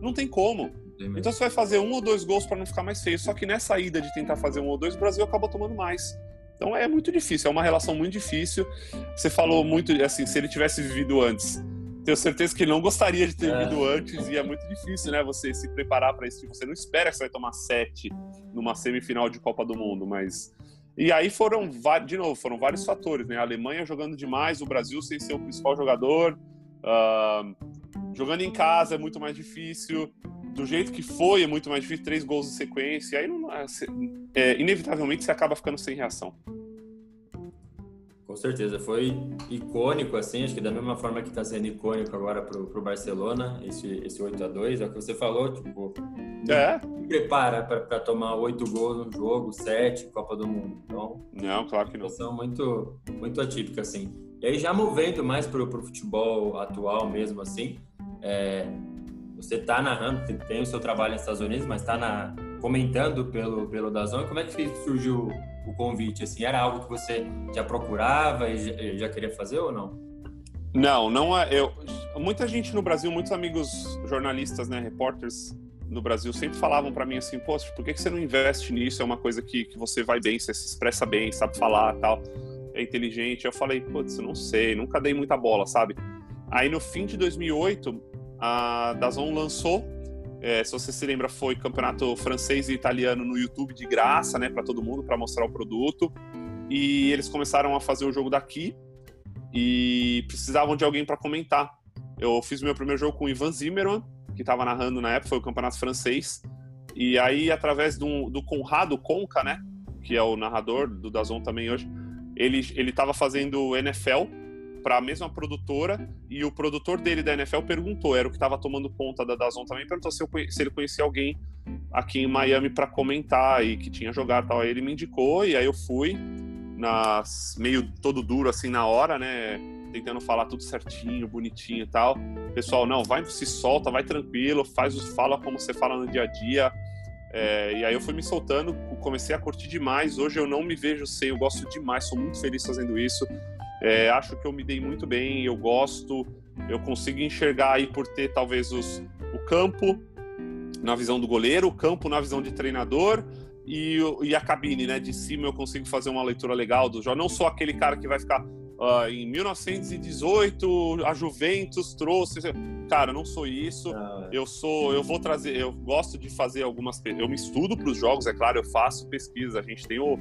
Não tem como. Então você vai fazer um ou dois gols para não ficar mais feio. Só que nessa ida de tentar fazer um ou dois, o Brasil acabou tomando mais. Então é muito difícil, é uma relação muito difícil. Você falou muito, assim, se ele tivesse vivido antes, tenho certeza que ele não gostaria de ter é. vindo antes e é muito difícil, né? Você se preparar para isso. Você não espera que você vai tomar sete numa semifinal de Copa do Mundo, mas e aí foram de novo foram vários fatores, né? A Alemanha jogando demais, o Brasil sem ser o principal jogador, uh, jogando em casa é muito mais difícil. Do jeito que foi, é muito mais difícil, três gols em sequência. Aí, não, é, é, inevitavelmente, você acaba ficando sem reação. Com certeza, foi icônico, assim, acho que da mesma forma que está sendo icônico agora para o Barcelona, esse, esse 8 a 2 é o que você falou, tipo, é. me prepara para tomar oito gols no jogo, sete, Copa do Mundo. Então, não, claro que não. São muito, muito atípica, assim. E aí, já movendo mais para o futebol atual mesmo, assim, é, você está narrando, tem, tem, o seu trabalho nos Estados Unidos, mas está comentando pelo, pelo Dazon, como é que surgiu o convite? Assim, era algo que você já procurava e já, já queria fazer ou não? Não, não é. Eu, muita gente no Brasil, muitos amigos jornalistas, né, repórteres no Brasil sempre falavam para mim assim, poxa, por que, que você não investe nisso? É uma coisa que, que você vai bem, você se expressa bem, sabe falar tal, é inteligente. Eu falei, putz, não sei, nunca dei muita bola, sabe? Aí no fim de 2008, a Dazon lançou é, se você se lembra, foi campeonato francês e italiano no YouTube de graça, né, para todo mundo, para mostrar o produto. E eles começaram a fazer o jogo daqui e precisavam de alguém para comentar. Eu fiz meu primeiro jogo com o Ivan Zimmerman, que estava narrando na época, foi o campeonato francês. E aí, através do, do Conrado Conca, né, que é o narrador do Dazon também hoje, ele ele estava fazendo NFL para a mesma produtora e o produtor dele da NFL perguntou, era o que estava tomando conta da Dazon também, perguntou se, se ele conhecia alguém aqui em Miami para comentar e que tinha jogado tal. Aí ele me indicou e aí eu fui, nas, meio todo duro assim na hora, né? Tentando falar tudo certinho, bonitinho e tal. Pessoal, não, vai, se solta, vai tranquilo, faz fala como você fala no dia a dia. É, e aí eu fui me soltando, comecei a curtir demais. Hoje eu não me vejo sem, eu gosto demais, sou muito feliz fazendo isso. É, acho que eu me dei muito bem, eu gosto, eu consigo enxergar aí por ter talvez os, o campo na visão do goleiro, o campo na visão de treinador e, e a cabine, né? De cima eu consigo fazer uma leitura legal do jogo. Não sou aquele cara que vai ficar uh, em 1918 a Juventus trouxe. Cara, não sou isso. Ah, é. Eu sou, eu vou trazer, eu gosto de fazer algumas, eu me estudo para os jogos, é claro, eu faço pesquisa. A gente tem o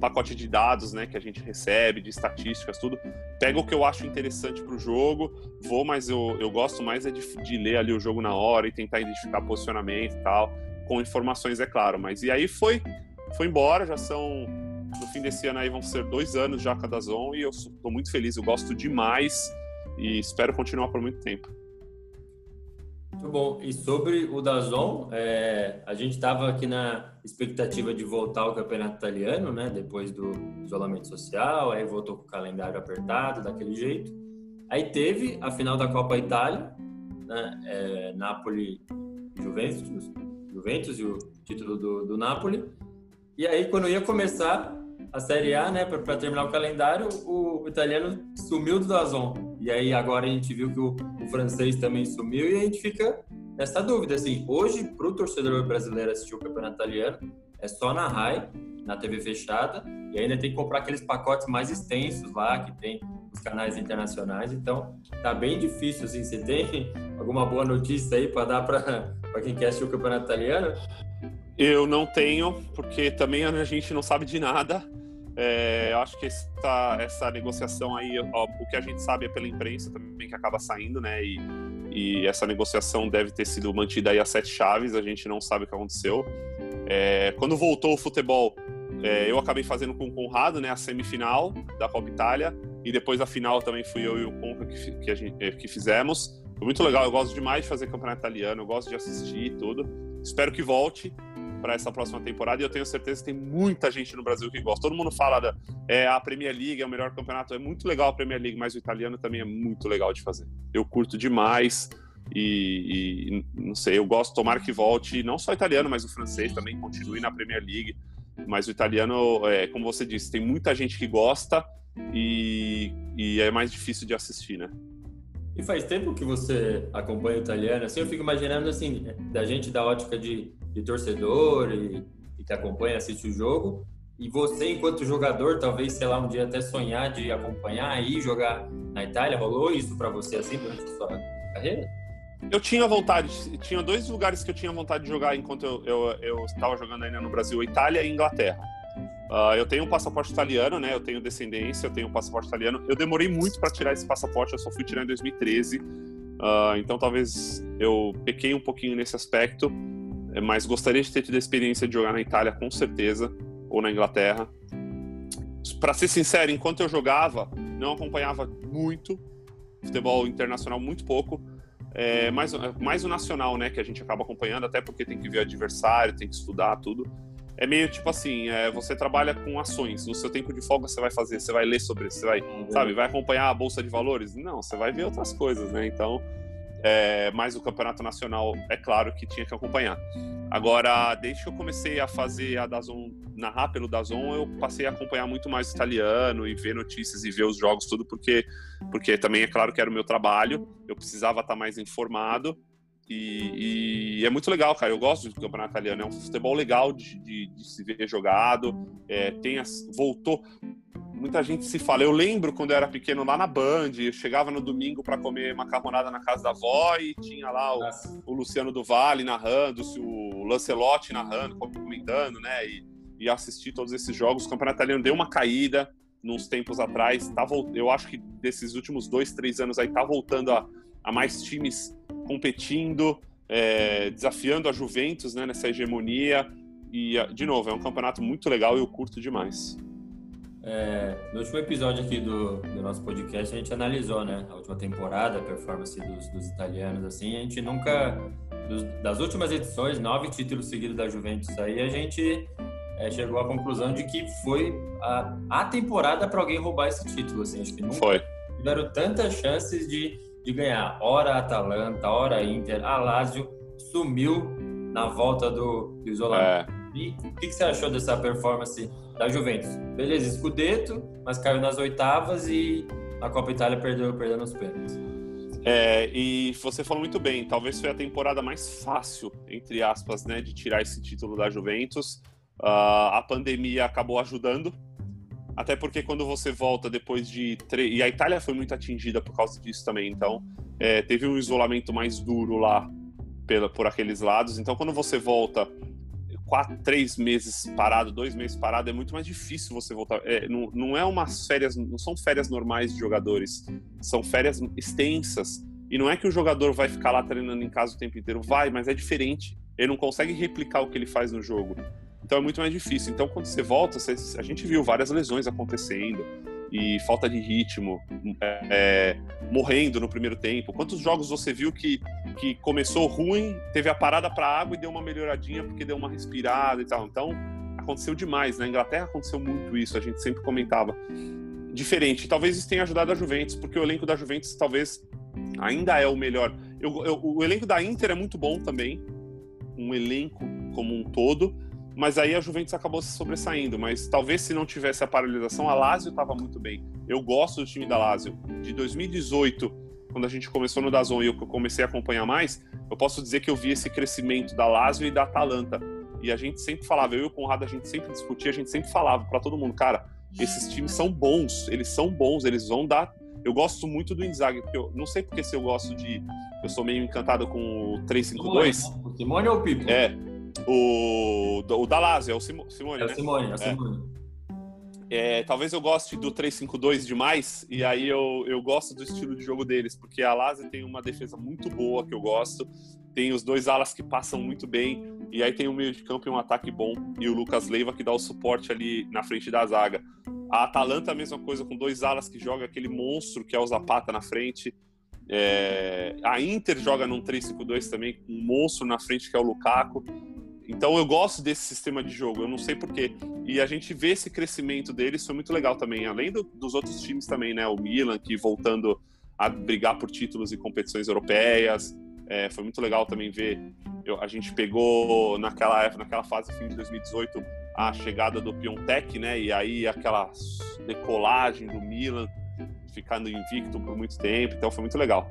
pacote de dados né, que a gente recebe, de estatísticas, tudo. Pego o que eu acho interessante para o jogo, vou, mas eu, eu gosto mais é de, de ler ali o jogo na hora e tentar identificar posicionamento e tal, com informações, é claro. Mas e aí foi, foi embora, já são. No fim desse ano aí vão ser dois anos já cada Zon e eu estou muito feliz, eu gosto demais e espero continuar por muito tempo. Muito bom. E sobre o Dazon, é, a gente estava aqui na expectativa de voltar ao campeonato italiano, né? Depois do isolamento social, aí voltou com o calendário apertado, daquele jeito. Aí teve a final da Copa Itália, né? É, Napoli Juventus, Juventus e o título do, do Napoli. E aí, quando ia começar a Série A, né, para terminar o calendário, o, italiano sumiu do Dazon. E aí agora a gente viu que o, o francês também sumiu e a gente fica nessa dúvida, assim, hoje, para o torcedor brasileiro assistir o campeonato italiano, é só na RAI, na TV fechada, e ainda tem que comprar aqueles pacotes mais extensos lá, que tem os canais internacionais, então tá bem difícil, assim, você tem alguma boa notícia aí para dar para quem quer assistir o campeonato italiano? Eu não tenho, porque também a gente não sabe de nada. É, eu acho que essa, essa negociação aí, ó, o que a gente sabe é pela imprensa também que acaba saindo, né? E, e essa negociação deve ter sido mantida aí a sete chaves, a gente não sabe o que aconteceu. É, quando voltou o futebol, é, eu acabei fazendo com o Conrado, né, a semifinal da Copa Itália, e depois a final também fui eu e o Conca que, que, gente, que fizemos. Foi muito legal, eu gosto demais de fazer campeonato italiano, eu gosto de assistir e tudo. Espero que volte para essa próxima temporada e eu tenho certeza que tem muita gente no Brasil que gosta. Todo mundo fala da é, a Premier League é o melhor campeonato, é muito legal a Premier League, mas o italiano também é muito legal de fazer. Eu curto demais e, e não sei, eu gosto, tomara que volte, não só o italiano, mas o francês também continue na Premier League. Mas o italiano, é, como você disse, tem muita gente que gosta e, e é mais difícil de assistir, né? E faz tempo que você acompanha o italiano? Assim, eu fico imaginando, assim, da gente da ótica de, de torcedor e, e, que acompanha, assiste o jogo, e você, enquanto jogador, talvez, sei lá, um dia até sonhar de acompanhar e jogar na Itália. Rolou isso para você, assim, durante a sua carreira? Eu tinha vontade, tinha dois lugares que eu tinha vontade de jogar enquanto eu, eu, estava jogando ainda no Brasil, Itália e Inglaterra. Uh, eu tenho um passaporte italiano, né? Eu tenho descendência, eu tenho um passaporte italiano. Eu demorei muito para tirar esse passaporte, eu só fui tirar em 2013. Uh, ah, então talvez eu pequei um pouquinho nesse aspecto, mas gostaria de ter tido a experiência de jogar na Itália, com certeza, ou na Inglaterra. Para ser sincero, enquanto eu jogava, não acompanhava muito futebol internacional, muito pouco. É, mais, mais o nacional, né, que a gente acaba acompanhando, até porque tem que ver o adversário, tem que estudar tudo é meio tipo assim, é, você trabalha com ações. No seu tempo de folga você vai fazer, você vai ler sobre isso, você vai, uhum. sabe, vai acompanhar a bolsa de valores? Não, você vai ver outras coisas, né? Então, é, mas o campeonato nacional é claro que tinha que acompanhar. Agora, desde que eu comecei a fazer a Dazon, narrar pelo Dazon, eu passei a acompanhar muito mais italiano e ver notícias e ver os jogos tudo, porque porque também é claro que era o meu trabalho, eu precisava estar mais informado. E, e, é muito legal, cara. Eu gosto do campeonato italiano. É um futebol legal de, de, de se ver jogado. É, tem as, voltou. Muita gente se fala. Eu lembro quando eu era pequeno lá na Band. Eu chegava no domingo para comer macarronada na casa da avó e tinha lá o, o Luciano do Vale narrando, o Lancelotti narrando, comentando, né? E, e assistir todos esses jogos. O campeonato italiano deu uma caída nos tempos atrás. Tá, eu acho que desses últimos dois, três anos aí tá voltando a, a mais times competindo, é, desafiando a Juventus né, nessa hegemonia. E, de novo, é um campeonato muito legal e eu curto demais. É, no último episódio aqui do, do, nosso podcast, a gente analisou né, a última temporada, a performance dos, dos italianos. Assim, a gente nunca, dos, das últimas edições, nove títulos seguidos da Juventus aí, a gente é, chegou à conclusão de que foi a, a temporada para alguém roubar esse título. Assim, acho que nunca foi. tiveram tantas chances de de ganhar. Ora Atalanta, ora Inter, a Lazio sumiu na volta do, do isolamento. É. E o que, que, você achou dessa performance da Juventus? Beleza, Scudetto, mas caiu nas oitavas e a Copa Itália perdeu, perdeu nos pênaltis. É, e você falou muito bem, talvez foi a temporada mais fácil, entre aspas, né, de tirar esse título da Juventus. Uh, a pandemia acabou ajudando, até porque quando você volta depois de. Tre... E a Itália foi muito atingida por causa disso também. Então, é, teve um isolamento mais duro lá pela, por aqueles lados. Então, quando você volta quatro, três meses parado, dois meses parado, é muito mais difícil você voltar. É, não, não é umas férias, não são férias normais de jogadores, são férias extensas. E não é que o jogador vai ficar lá treinando em casa o tempo inteiro, vai, mas é diferente. Ele não consegue replicar o que ele faz no jogo. Então é muito mais difícil. Então quando você volta, você, a gente viu várias lesões acontecendo e falta de ritmo, é, é, morrendo no primeiro tempo. Quantos jogos você viu que, que começou ruim, teve a parada para água e deu uma melhoradinha porque deu uma respirada e tal. Então aconteceu demais. Na Inglaterra aconteceu muito isso, a gente sempre comentava. Diferente. Talvez isso tenha ajudado a Juventus, porque o elenco da Juventus talvez ainda é o melhor. Eu, eu, o elenco da Inter é muito bom também, um elenco como um todo mas aí a Juventus acabou se sobressaindo. Mas talvez se não tivesse a paralisação, a Lazio estava muito bem. Eu gosto do time da Lazio. De 2018 quando a gente começou no Dazon e eu comecei a acompanhar mais, eu posso dizer que eu vi esse crescimento da Lazio e da Atalanta. E a gente sempre falava, eu e o Conrado, a gente sempre discutia, a gente sempre falava para todo mundo, cara, esses times são bons, eles são bons, eles vão dar. Eu gosto muito do Inzaghi, porque eu não sei porque se eu gosto de. Eu sou meio encantado com o 352. Simone, o Simone ou o Pipo? É. O, o da Lazio, é o Simone. É o né? Simone, é o Simone. É, talvez eu goste do 3-5-2 demais, e aí eu, eu gosto do estilo de jogo deles, porque a Lazio tem uma defesa muito boa que eu gosto, tem os dois alas que passam muito bem, e aí tem um meio de campo e um ataque bom, e o Lucas Leiva que dá o suporte ali na frente da zaga. A Atalanta, a mesma coisa, com dois alas que joga aquele monstro que é o Zapata na frente. É... A Inter joga num 3-5-2 também, com um monstro na frente que é o Lukaku. Então eu gosto desse sistema de jogo, eu não sei porquê. E a gente vê esse crescimento deles, foi muito legal também. Além do, dos outros times também, né? O Milan, que voltando a brigar por títulos e competições europeias. É, foi muito legal também ver. Eu, a gente pegou naquela naquela fase fim de 2018, a chegada do Piontek, né? E aí aquela decolagem do Milan, ficando invicto por muito tempo. Então foi muito legal.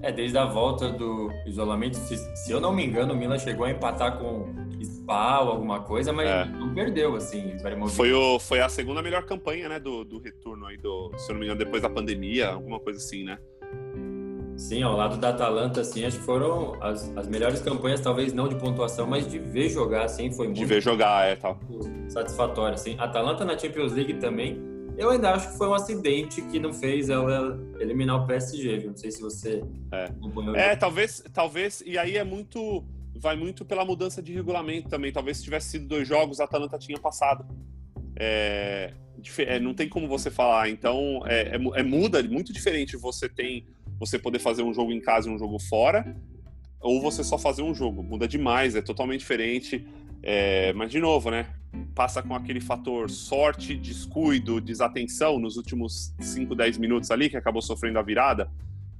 É, desde a volta do isolamento, se, se, eu não me engano, o Milan chegou a empatar com Spa ou alguma coisa, mas é. não perdeu, assim. Foi, o, foi a segunda melhor campanha, né, do, do retorno aí, do, se eu não me engano, depois da pandemia, alguma coisa assim, né? Sim, ao lado da Atalanta, assim, acho que foram as, as melhores campanhas, talvez não de pontuação, mas de ver jogar, assim, foi muito... De ver jogar, é, tal. Satisfatório, assim. Atalanta na Champions League também, eu ainda acho que foi um acidente que não fez ela eliminar o PSG, viu? Não sei se você é. É, talvez, talvez, e aí é muito vai muito pela mudança de regulamento também. Talvez se tivesse sido dois jogos, a Atalanta tinha passado. É, é, não tem como você falar. Então, é, é, é muda, muito diferente. Você tem, você poder fazer um jogo em casa e um jogo fora, ou você só fazer um jogo. Muda demais, é totalmente diferente. É, mas, de novo, né? Passa com aquele fator sorte, descuido, desatenção nos últimos 5, 10 minutos ali, que acabou sofrendo a virada.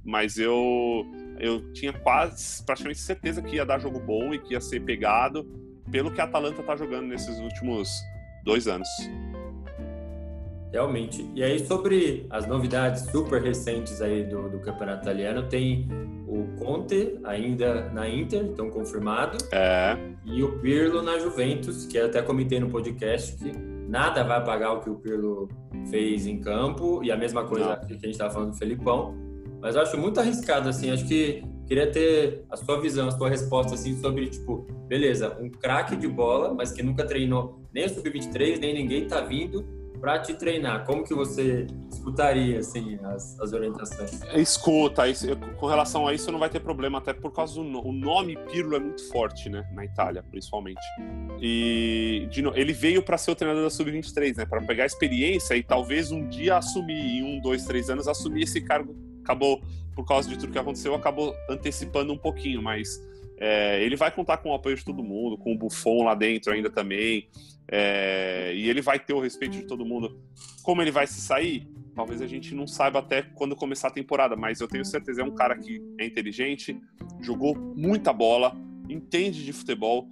Mas eu, eu tinha quase, praticamente certeza que ia dar jogo bom e que ia ser pegado pelo que a Atalanta tá jogando nesses últimos dois anos. Realmente. E aí, sobre as novidades super recentes aí do, do campeonato italiano, tem o Conte ainda na Inter, então confirmado. É. E o Pirlo na Juventus, que eu até comentei no podcast que nada vai apagar o que o Pirlo fez em campo, e a mesma coisa Não. que a gente estava falando do Felipão. Mas eu acho muito arriscado, assim, acho que queria ter a sua visão, a sua resposta, assim, sobre, tipo, beleza, um craque de bola, mas que nunca treinou nem o Sub-23, nem ninguém tá vindo, para te treinar, como que você escutaria assim as, as orientações? Escuta, isso, com relação a isso não vai ter problema, até por causa do o nome Pirlo é muito forte, né, na Itália, principalmente. E de, ele veio para ser o treinador da sub-23, né, para pegar experiência e talvez um dia assumir, em um, dois, três anos assumir esse cargo. Acabou por causa de tudo que aconteceu, acabou antecipando um pouquinho, mas é, ele vai contar com o apoio de todo mundo, com o Buffon lá dentro ainda também. É, e ele vai ter o respeito de todo mundo. Como ele vai se sair? Talvez a gente não saiba até quando começar a temporada, mas eu tenho certeza é um cara que é inteligente, jogou muita bola, entende de futebol.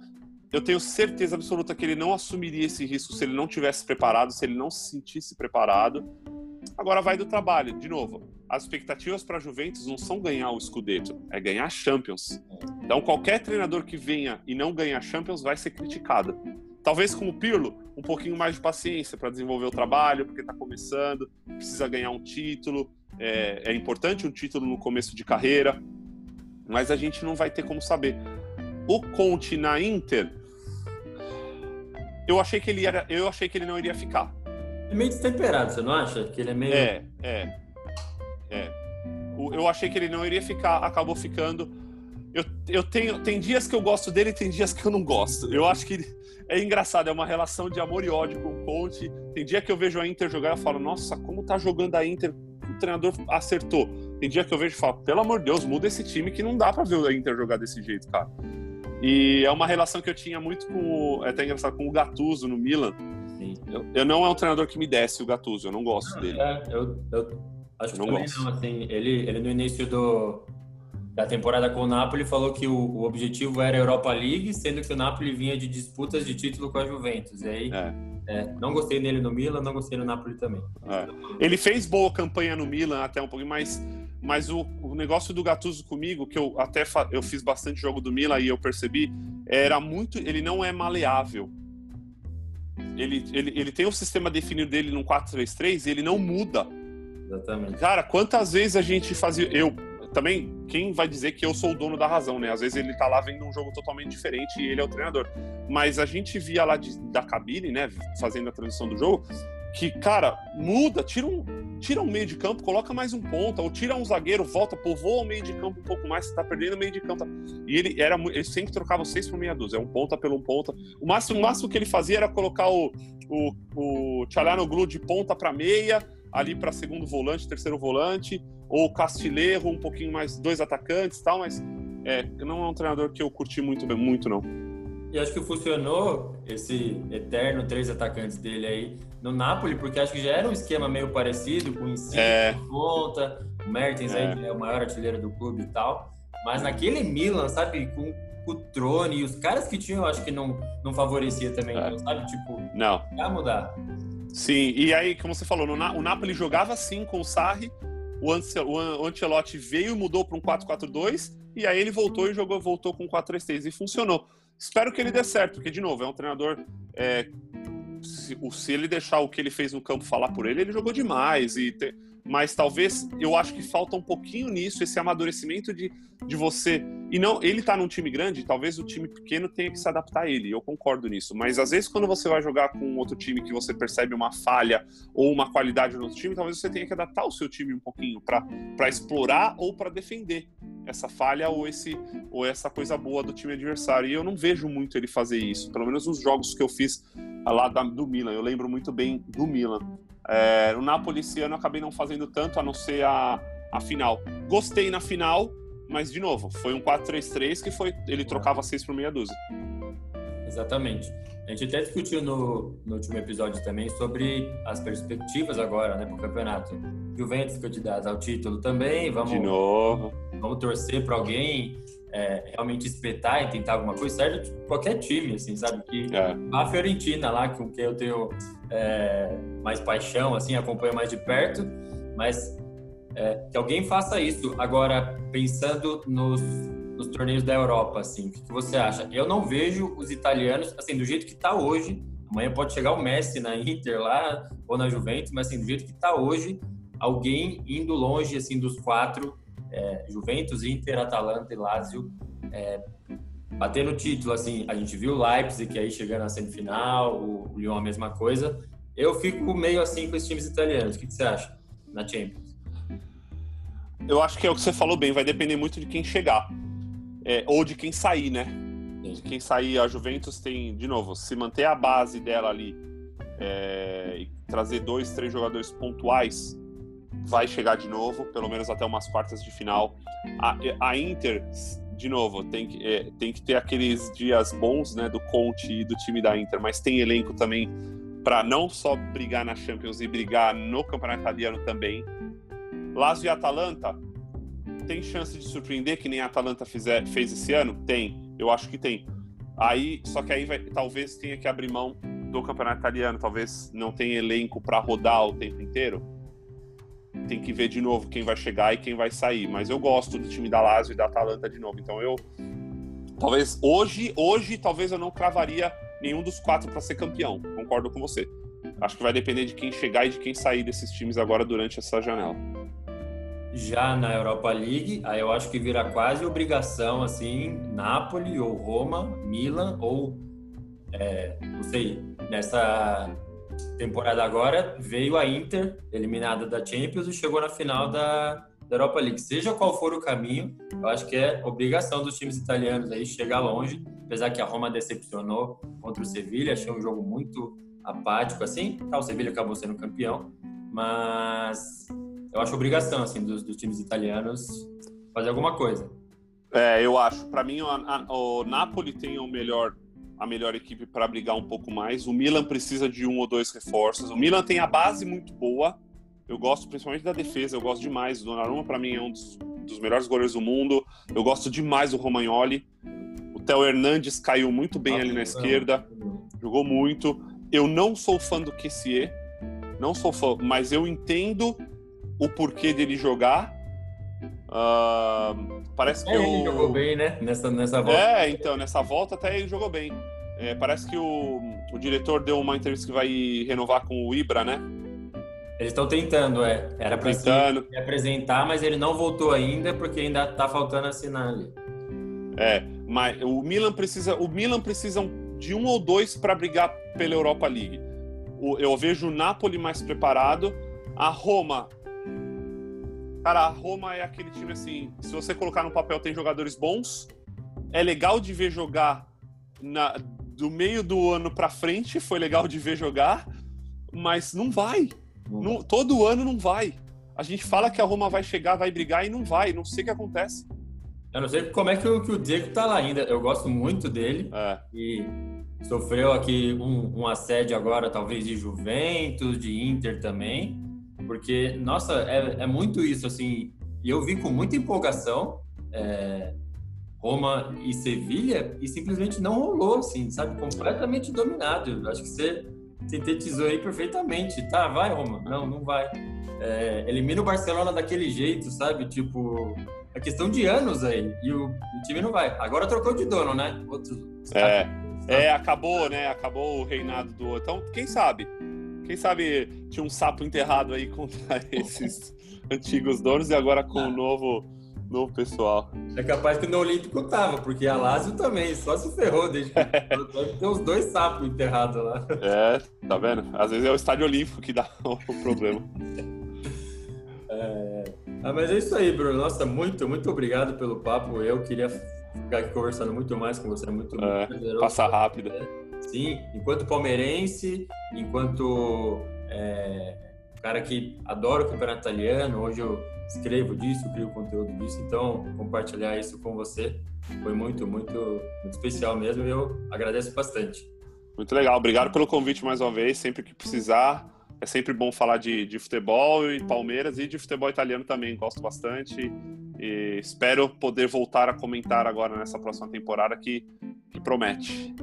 Eu tenho certeza absoluta que ele não assumiria esse risco se ele não tivesse preparado, se ele não se sentisse preparado. Agora vai do trabalho, de novo. As expectativas para a Juventus não são ganhar o Scudetto, é ganhar Champions. Então qualquer treinador que venha e não ganhar Champions vai ser criticado. Talvez com o Pirlo, um pouquinho mais de paciência para desenvolver o trabalho, porque está começando, precisa ganhar um título. É, é, importante um título no começo de carreira, mas a gente não vai ter como saber. O Conte na Inter, eu achei que ele era, eu achei que ele não iria ficar. É meio destemperado, você não acha? Que ele é meio. É, é, é. Eu achei que ele não iria ficar, acabou ficando. Eu, eu tenho, tem dias que eu gosto dele e tem dias que eu não gosto. Eu acho que é engraçado, é uma relação de amor e ódio com o Conte. Tem dia que eu vejo a Inter jogar e falo, nossa, como tá jogando a Inter? O treinador acertou. Tem dia que eu vejo e falo, pelo amor de Deus, muda esse time que não dá para ver a Inter jogar desse jeito, cara. E é uma relação que eu tinha muito com o, é até engraçado, com o Gattuso no Milan. Eu, eu, não é um treinador que me desce o Gattuso, eu não gosto ah, dele. É, eu, eu acho que não também gosto. não, assim, ele, ele no início do, da temporada com o Napoli falou que o, o, objetivo era a Europa League, sendo que o Napoli vinha de disputas de título com a Juventus. E aí, é. É, não gostei dele no Milan, não gostei no Napoli também. É. Ele fez boa campanha no Milan, até um pouquinho mais. Mas o, o negócio do Gattuso comigo, que eu até eu fiz bastante jogo do Milan e eu percebi, era muito. Ele não é maleável. Ele, ele, ele tem o sistema definido dele no 4-3-3 e ele não muda. Exatamente. Cara, quantas vezes a gente fazia. Eu, também, quem vai dizer que eu sou o dono da razão, né? Às vezes ele tá lá vendo um jogo totalmente diferente e ele é o treinador. Mas a gente via lá de, da cabine, né, fazendo a transição do jogo, que, cara, muda, tira um, tira um meio de campo, coloca mais um ponta, ou tira um zagueiro, volta, povoa o meio de campo um pouco mais, você tá perdendo o meio de campo. E ele era ele sempre trocava seis por meia dúzia, um ponta pelo um ponta. O máximo, o máximo que ele fazia era colocar o, o, o Tchalanoglu de ponta para meia, ali para segundo volante, terceiro volante, ou Castilheiro, um pouquinho mais, dois atacantes tal, mas é, não é um treinador que eu curti muito, muito não. E acho que funcionou esse eterno três atacantes dele aí no Napoli, porque acho que já era um esquema meio parecido, com o Insigne é. ponta, o Mertens é. aí, que é o maior artilheiro do clube e tal. Mas naquele Milan, sabe, com o Trone e os caras que tinham, acho que não, não favorecia também, é. sabe? Tipo, não. Ia mudar. Sim, e aí, como você falou, no, o Napoli jogava assim com o Sarri, o, Ancel, o Ancelotti veio e mudou para um 4-4-2, e aí ele voltou e jogou, voltou com 4-3-3 e funcionou. Espero que ele dê certo, porque, de novo, é um treinador. É, se, se, ele deixar o que ele fez no campo falar por ele, ele jogou demais. E te, mas talvez eu acho que falta um pouquinho nisso, esse amadurecimento de, de você. E não, ele tá num time grande, talvez o time pequeno tenha que se adaptar a ele, eu concordo nisso. Mas às vezes, quando você vai jogar com outro time que você percebe uma falha ou uma qualidade no outro time, talvez você tenha que adaptar o seu time um pouquinho para explorar ou para defender essa falha ou, esse, ou essa coisa boa do time adversário. E eu não vejo muito ele fazer isso, pelo menos nos jogos que eu fiz lá da, do Milan. Eu lembro muito bem do Milan. É, o Napoli esse ano eu acabei não fazendo tanto, a não ser a, a final. Gostei na final, mas de novo, foi um 4-3-3 que foi ele trocava seis por meia dúzia. Exatamente. A gente até discutiu no, no último episódio também sobre as perspectivas agora, né, para o campeonato. Juventus candidato ao título também, vamos de novo. Vamos torcer para alguém é, realmente espetar e tentar alguma coisa, serve tipo, qualquer time, assim, sabe? Que é. a Fiorentina lá, com quem eu tenho é, mais paixão, assim, acompanho mais de perto, mas é, que alguém faça isso. Agora, pensando nos, nos torneios da Europa, assim, o que, que, você acha? Eu não vejo os italianos, assim, do jeito que está hoje, amanhã pode chegar o Messi na Inter lá, ou na Juventus, mas assim, do jeito que está hoje, alguém indo longe, assim, dos quatro é, Juventus, Inter, Atalanta e Lazio é, batendo título, assim, a gente viu o Leipzig aí chegando na semifinal, o, Lyon a mesma coisa. Eu fico meio assim com os times italianos. O que, que você acha na Champions? Eu acho que é o que você falou bem, vai depender muito de quem chegar. É, ou de quem sair, né? De quem sair. A Juventus tem, de novo, se manter a base dela ali é, e trazer dois, três jogadores pontuais, vai chegar de novo, pelo menos até umas quartas de final. A, a Inter, de novo, tem que, é, tem que ter aqueles dias bons né, do Conte e do time da Inter, mas tem elenco também para não só brigar na Champions e brigar no Campeonato Italiano também. Lazio e Atalanta tem chance de surpreender que nem a Atalanta fizer, fez esse ano? Tem, eu acho que tem. Aí, só que aí vai, talvez tenha que abrir mão do Campeonato Italiano, talvez não tenha elenco para rodar o tempo inteiro tem que ver de novo quem vai chegar e quem vai sair. Mas eu gosto do time da Lazio e da Atalanta de novo. Então eu talvez hoje, hoje talvez eu não cravaria nenhum dos quatro para ser campeão. Concordo com você. Acho que vai depender de quem chegar e de quem sair desses times agora durante essa janela. Já na Europa League, aí eu acho que vira quase obrigação assim, Napoli ou Roma, Milan ou é, não sei, nessa temporada agora veio a Inter, eliminada da Champions, e chegou na final da, da Europa League. Seja qual for o caminho, eu acho que é obrigação dos times italianos aí chegar longe, apesar que a Roma decepcionou contra o Sevilha, achei um jogo muito apático assim, tá, o Sevilha acabou sendo campeão, mas eu acho obrigação assim dos, dos times italianos fazer alguma coisa. É, eu acho. Para mim, o, a, o Napoli tem o melhor a melhor equipe para brigar um pouco mais. O Milan precisa de um ou dois reforços. O Milan tem a base muito boa. Eu gosto principalmente da defesa, eu gosto demais. O Donnarumma, para mim, é um dos, dos, melhores goleiros do mundo. Eu gosto demais do Romagnoli. O Theo Hernandes caiu muito bem ah, ali na esquerda, jogou muito. Eu não sou fã do Kessier, não sou fã, mas eu entendo o porquê dele jogar Uh, parece que é, o... ele jogou bem, né? Nessa, nessa volta. É, então, nessa volta até ele jogou bem. É, parece que o, o diretor deu uma entrevista que vai renovar com o Ibra, né? Eles estão tentando, é. Era para se apresentar, mas ele não voltou ainda porque ainda tá faltando assinar ali. É, mas o Milan precisa, o Milan precisa de um ou dois para brigar pela Europa League. eu vejo o Napoli mais preparado, a Roma. Cara, a Roma é aquele time assim, se você colocar no papel tem jogadores bons, é legal de ver jogar na, do meio do ano para frente, foi legal de ver jogar, mas não vai. Não, todo ano não vai. A gente fala que a Roma vai chegar, vai brigar e não vai. Não sei o que acontece. Eu não sei como é que o, que o Diego tá lá ainda. Eu gosto muito dele. É. E sofreu aqui um, um assédio agora, talvez de Juventus, de Inter também. Porque, nossa, é, é muito isso, assim. E eu vi com muita empolgação é, Roma e Sevilha e simplesmente não rolou, assim, sabe? Completamente dominado. Acho que você sintetizou aí perfeitamente. Tá, vai, Roma. Não, não vai. É, elimina o Barcelona daquele jeito, sabe? Tipo, é questão de anos aí. E o, o time não vai. Agora trocou de dono, né? Outros, é, é, acabou, né? Acabou o reinado do. Então, quem sabe? Quem sabe tinha um sapo enterrado aí contra [laughs] esses antigos donos e agora com o novo no pessoal. É capaz que no Olímpico tava, porque a Lazio também, só se ferrou desde que [laughs] tem uns dois sapos enterrados lá. É, tá vendo? Às vezes é o estádio olímpico que dá [laughs] o problema. É... Ah, mas é isso aí, Bruno. Nossa, muito, muito obrigado pelo papo. Eu queria ficar aqui conversando muito mais com você, muito, é, muito Passar rápido. Sim, enquanto palmeirense, enquanto é, cara que adora o campeonato italiano, hoje eu escrevo disso, crio conteúdo disso, então compartilhar isso com você foi muito, muito, muito especial mesmo e eu agradeço bastante. Muito legal, obrigado pelo convite mais uma vez, sempre que precisar. É sempre bom falar de, de futebol e Palmeiras e de futebol italiano também, gosto bastante. E espero poder voltar a comentar agora nessa próxima temporada que, que promete.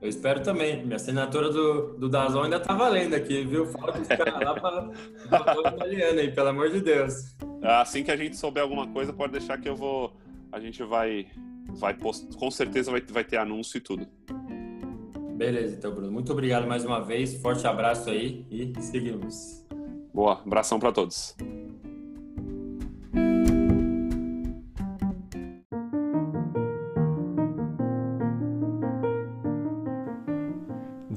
Eu espero também. Minha assinatura do, do Dazon ainda tá valendo aqui, viu? Fala com os caras lá para italiano aí, pelo amor de Deus. Assim que a gente souber alguma coisa, pode deixar que eu vou. A gente vai. vai post... Com certeza vai, vai ter anúncio e tudo. Beleza, então, Bruno. Muito obrigado mais uma vez. Forte abraço aí e seguimos. Boa. Abração para todos.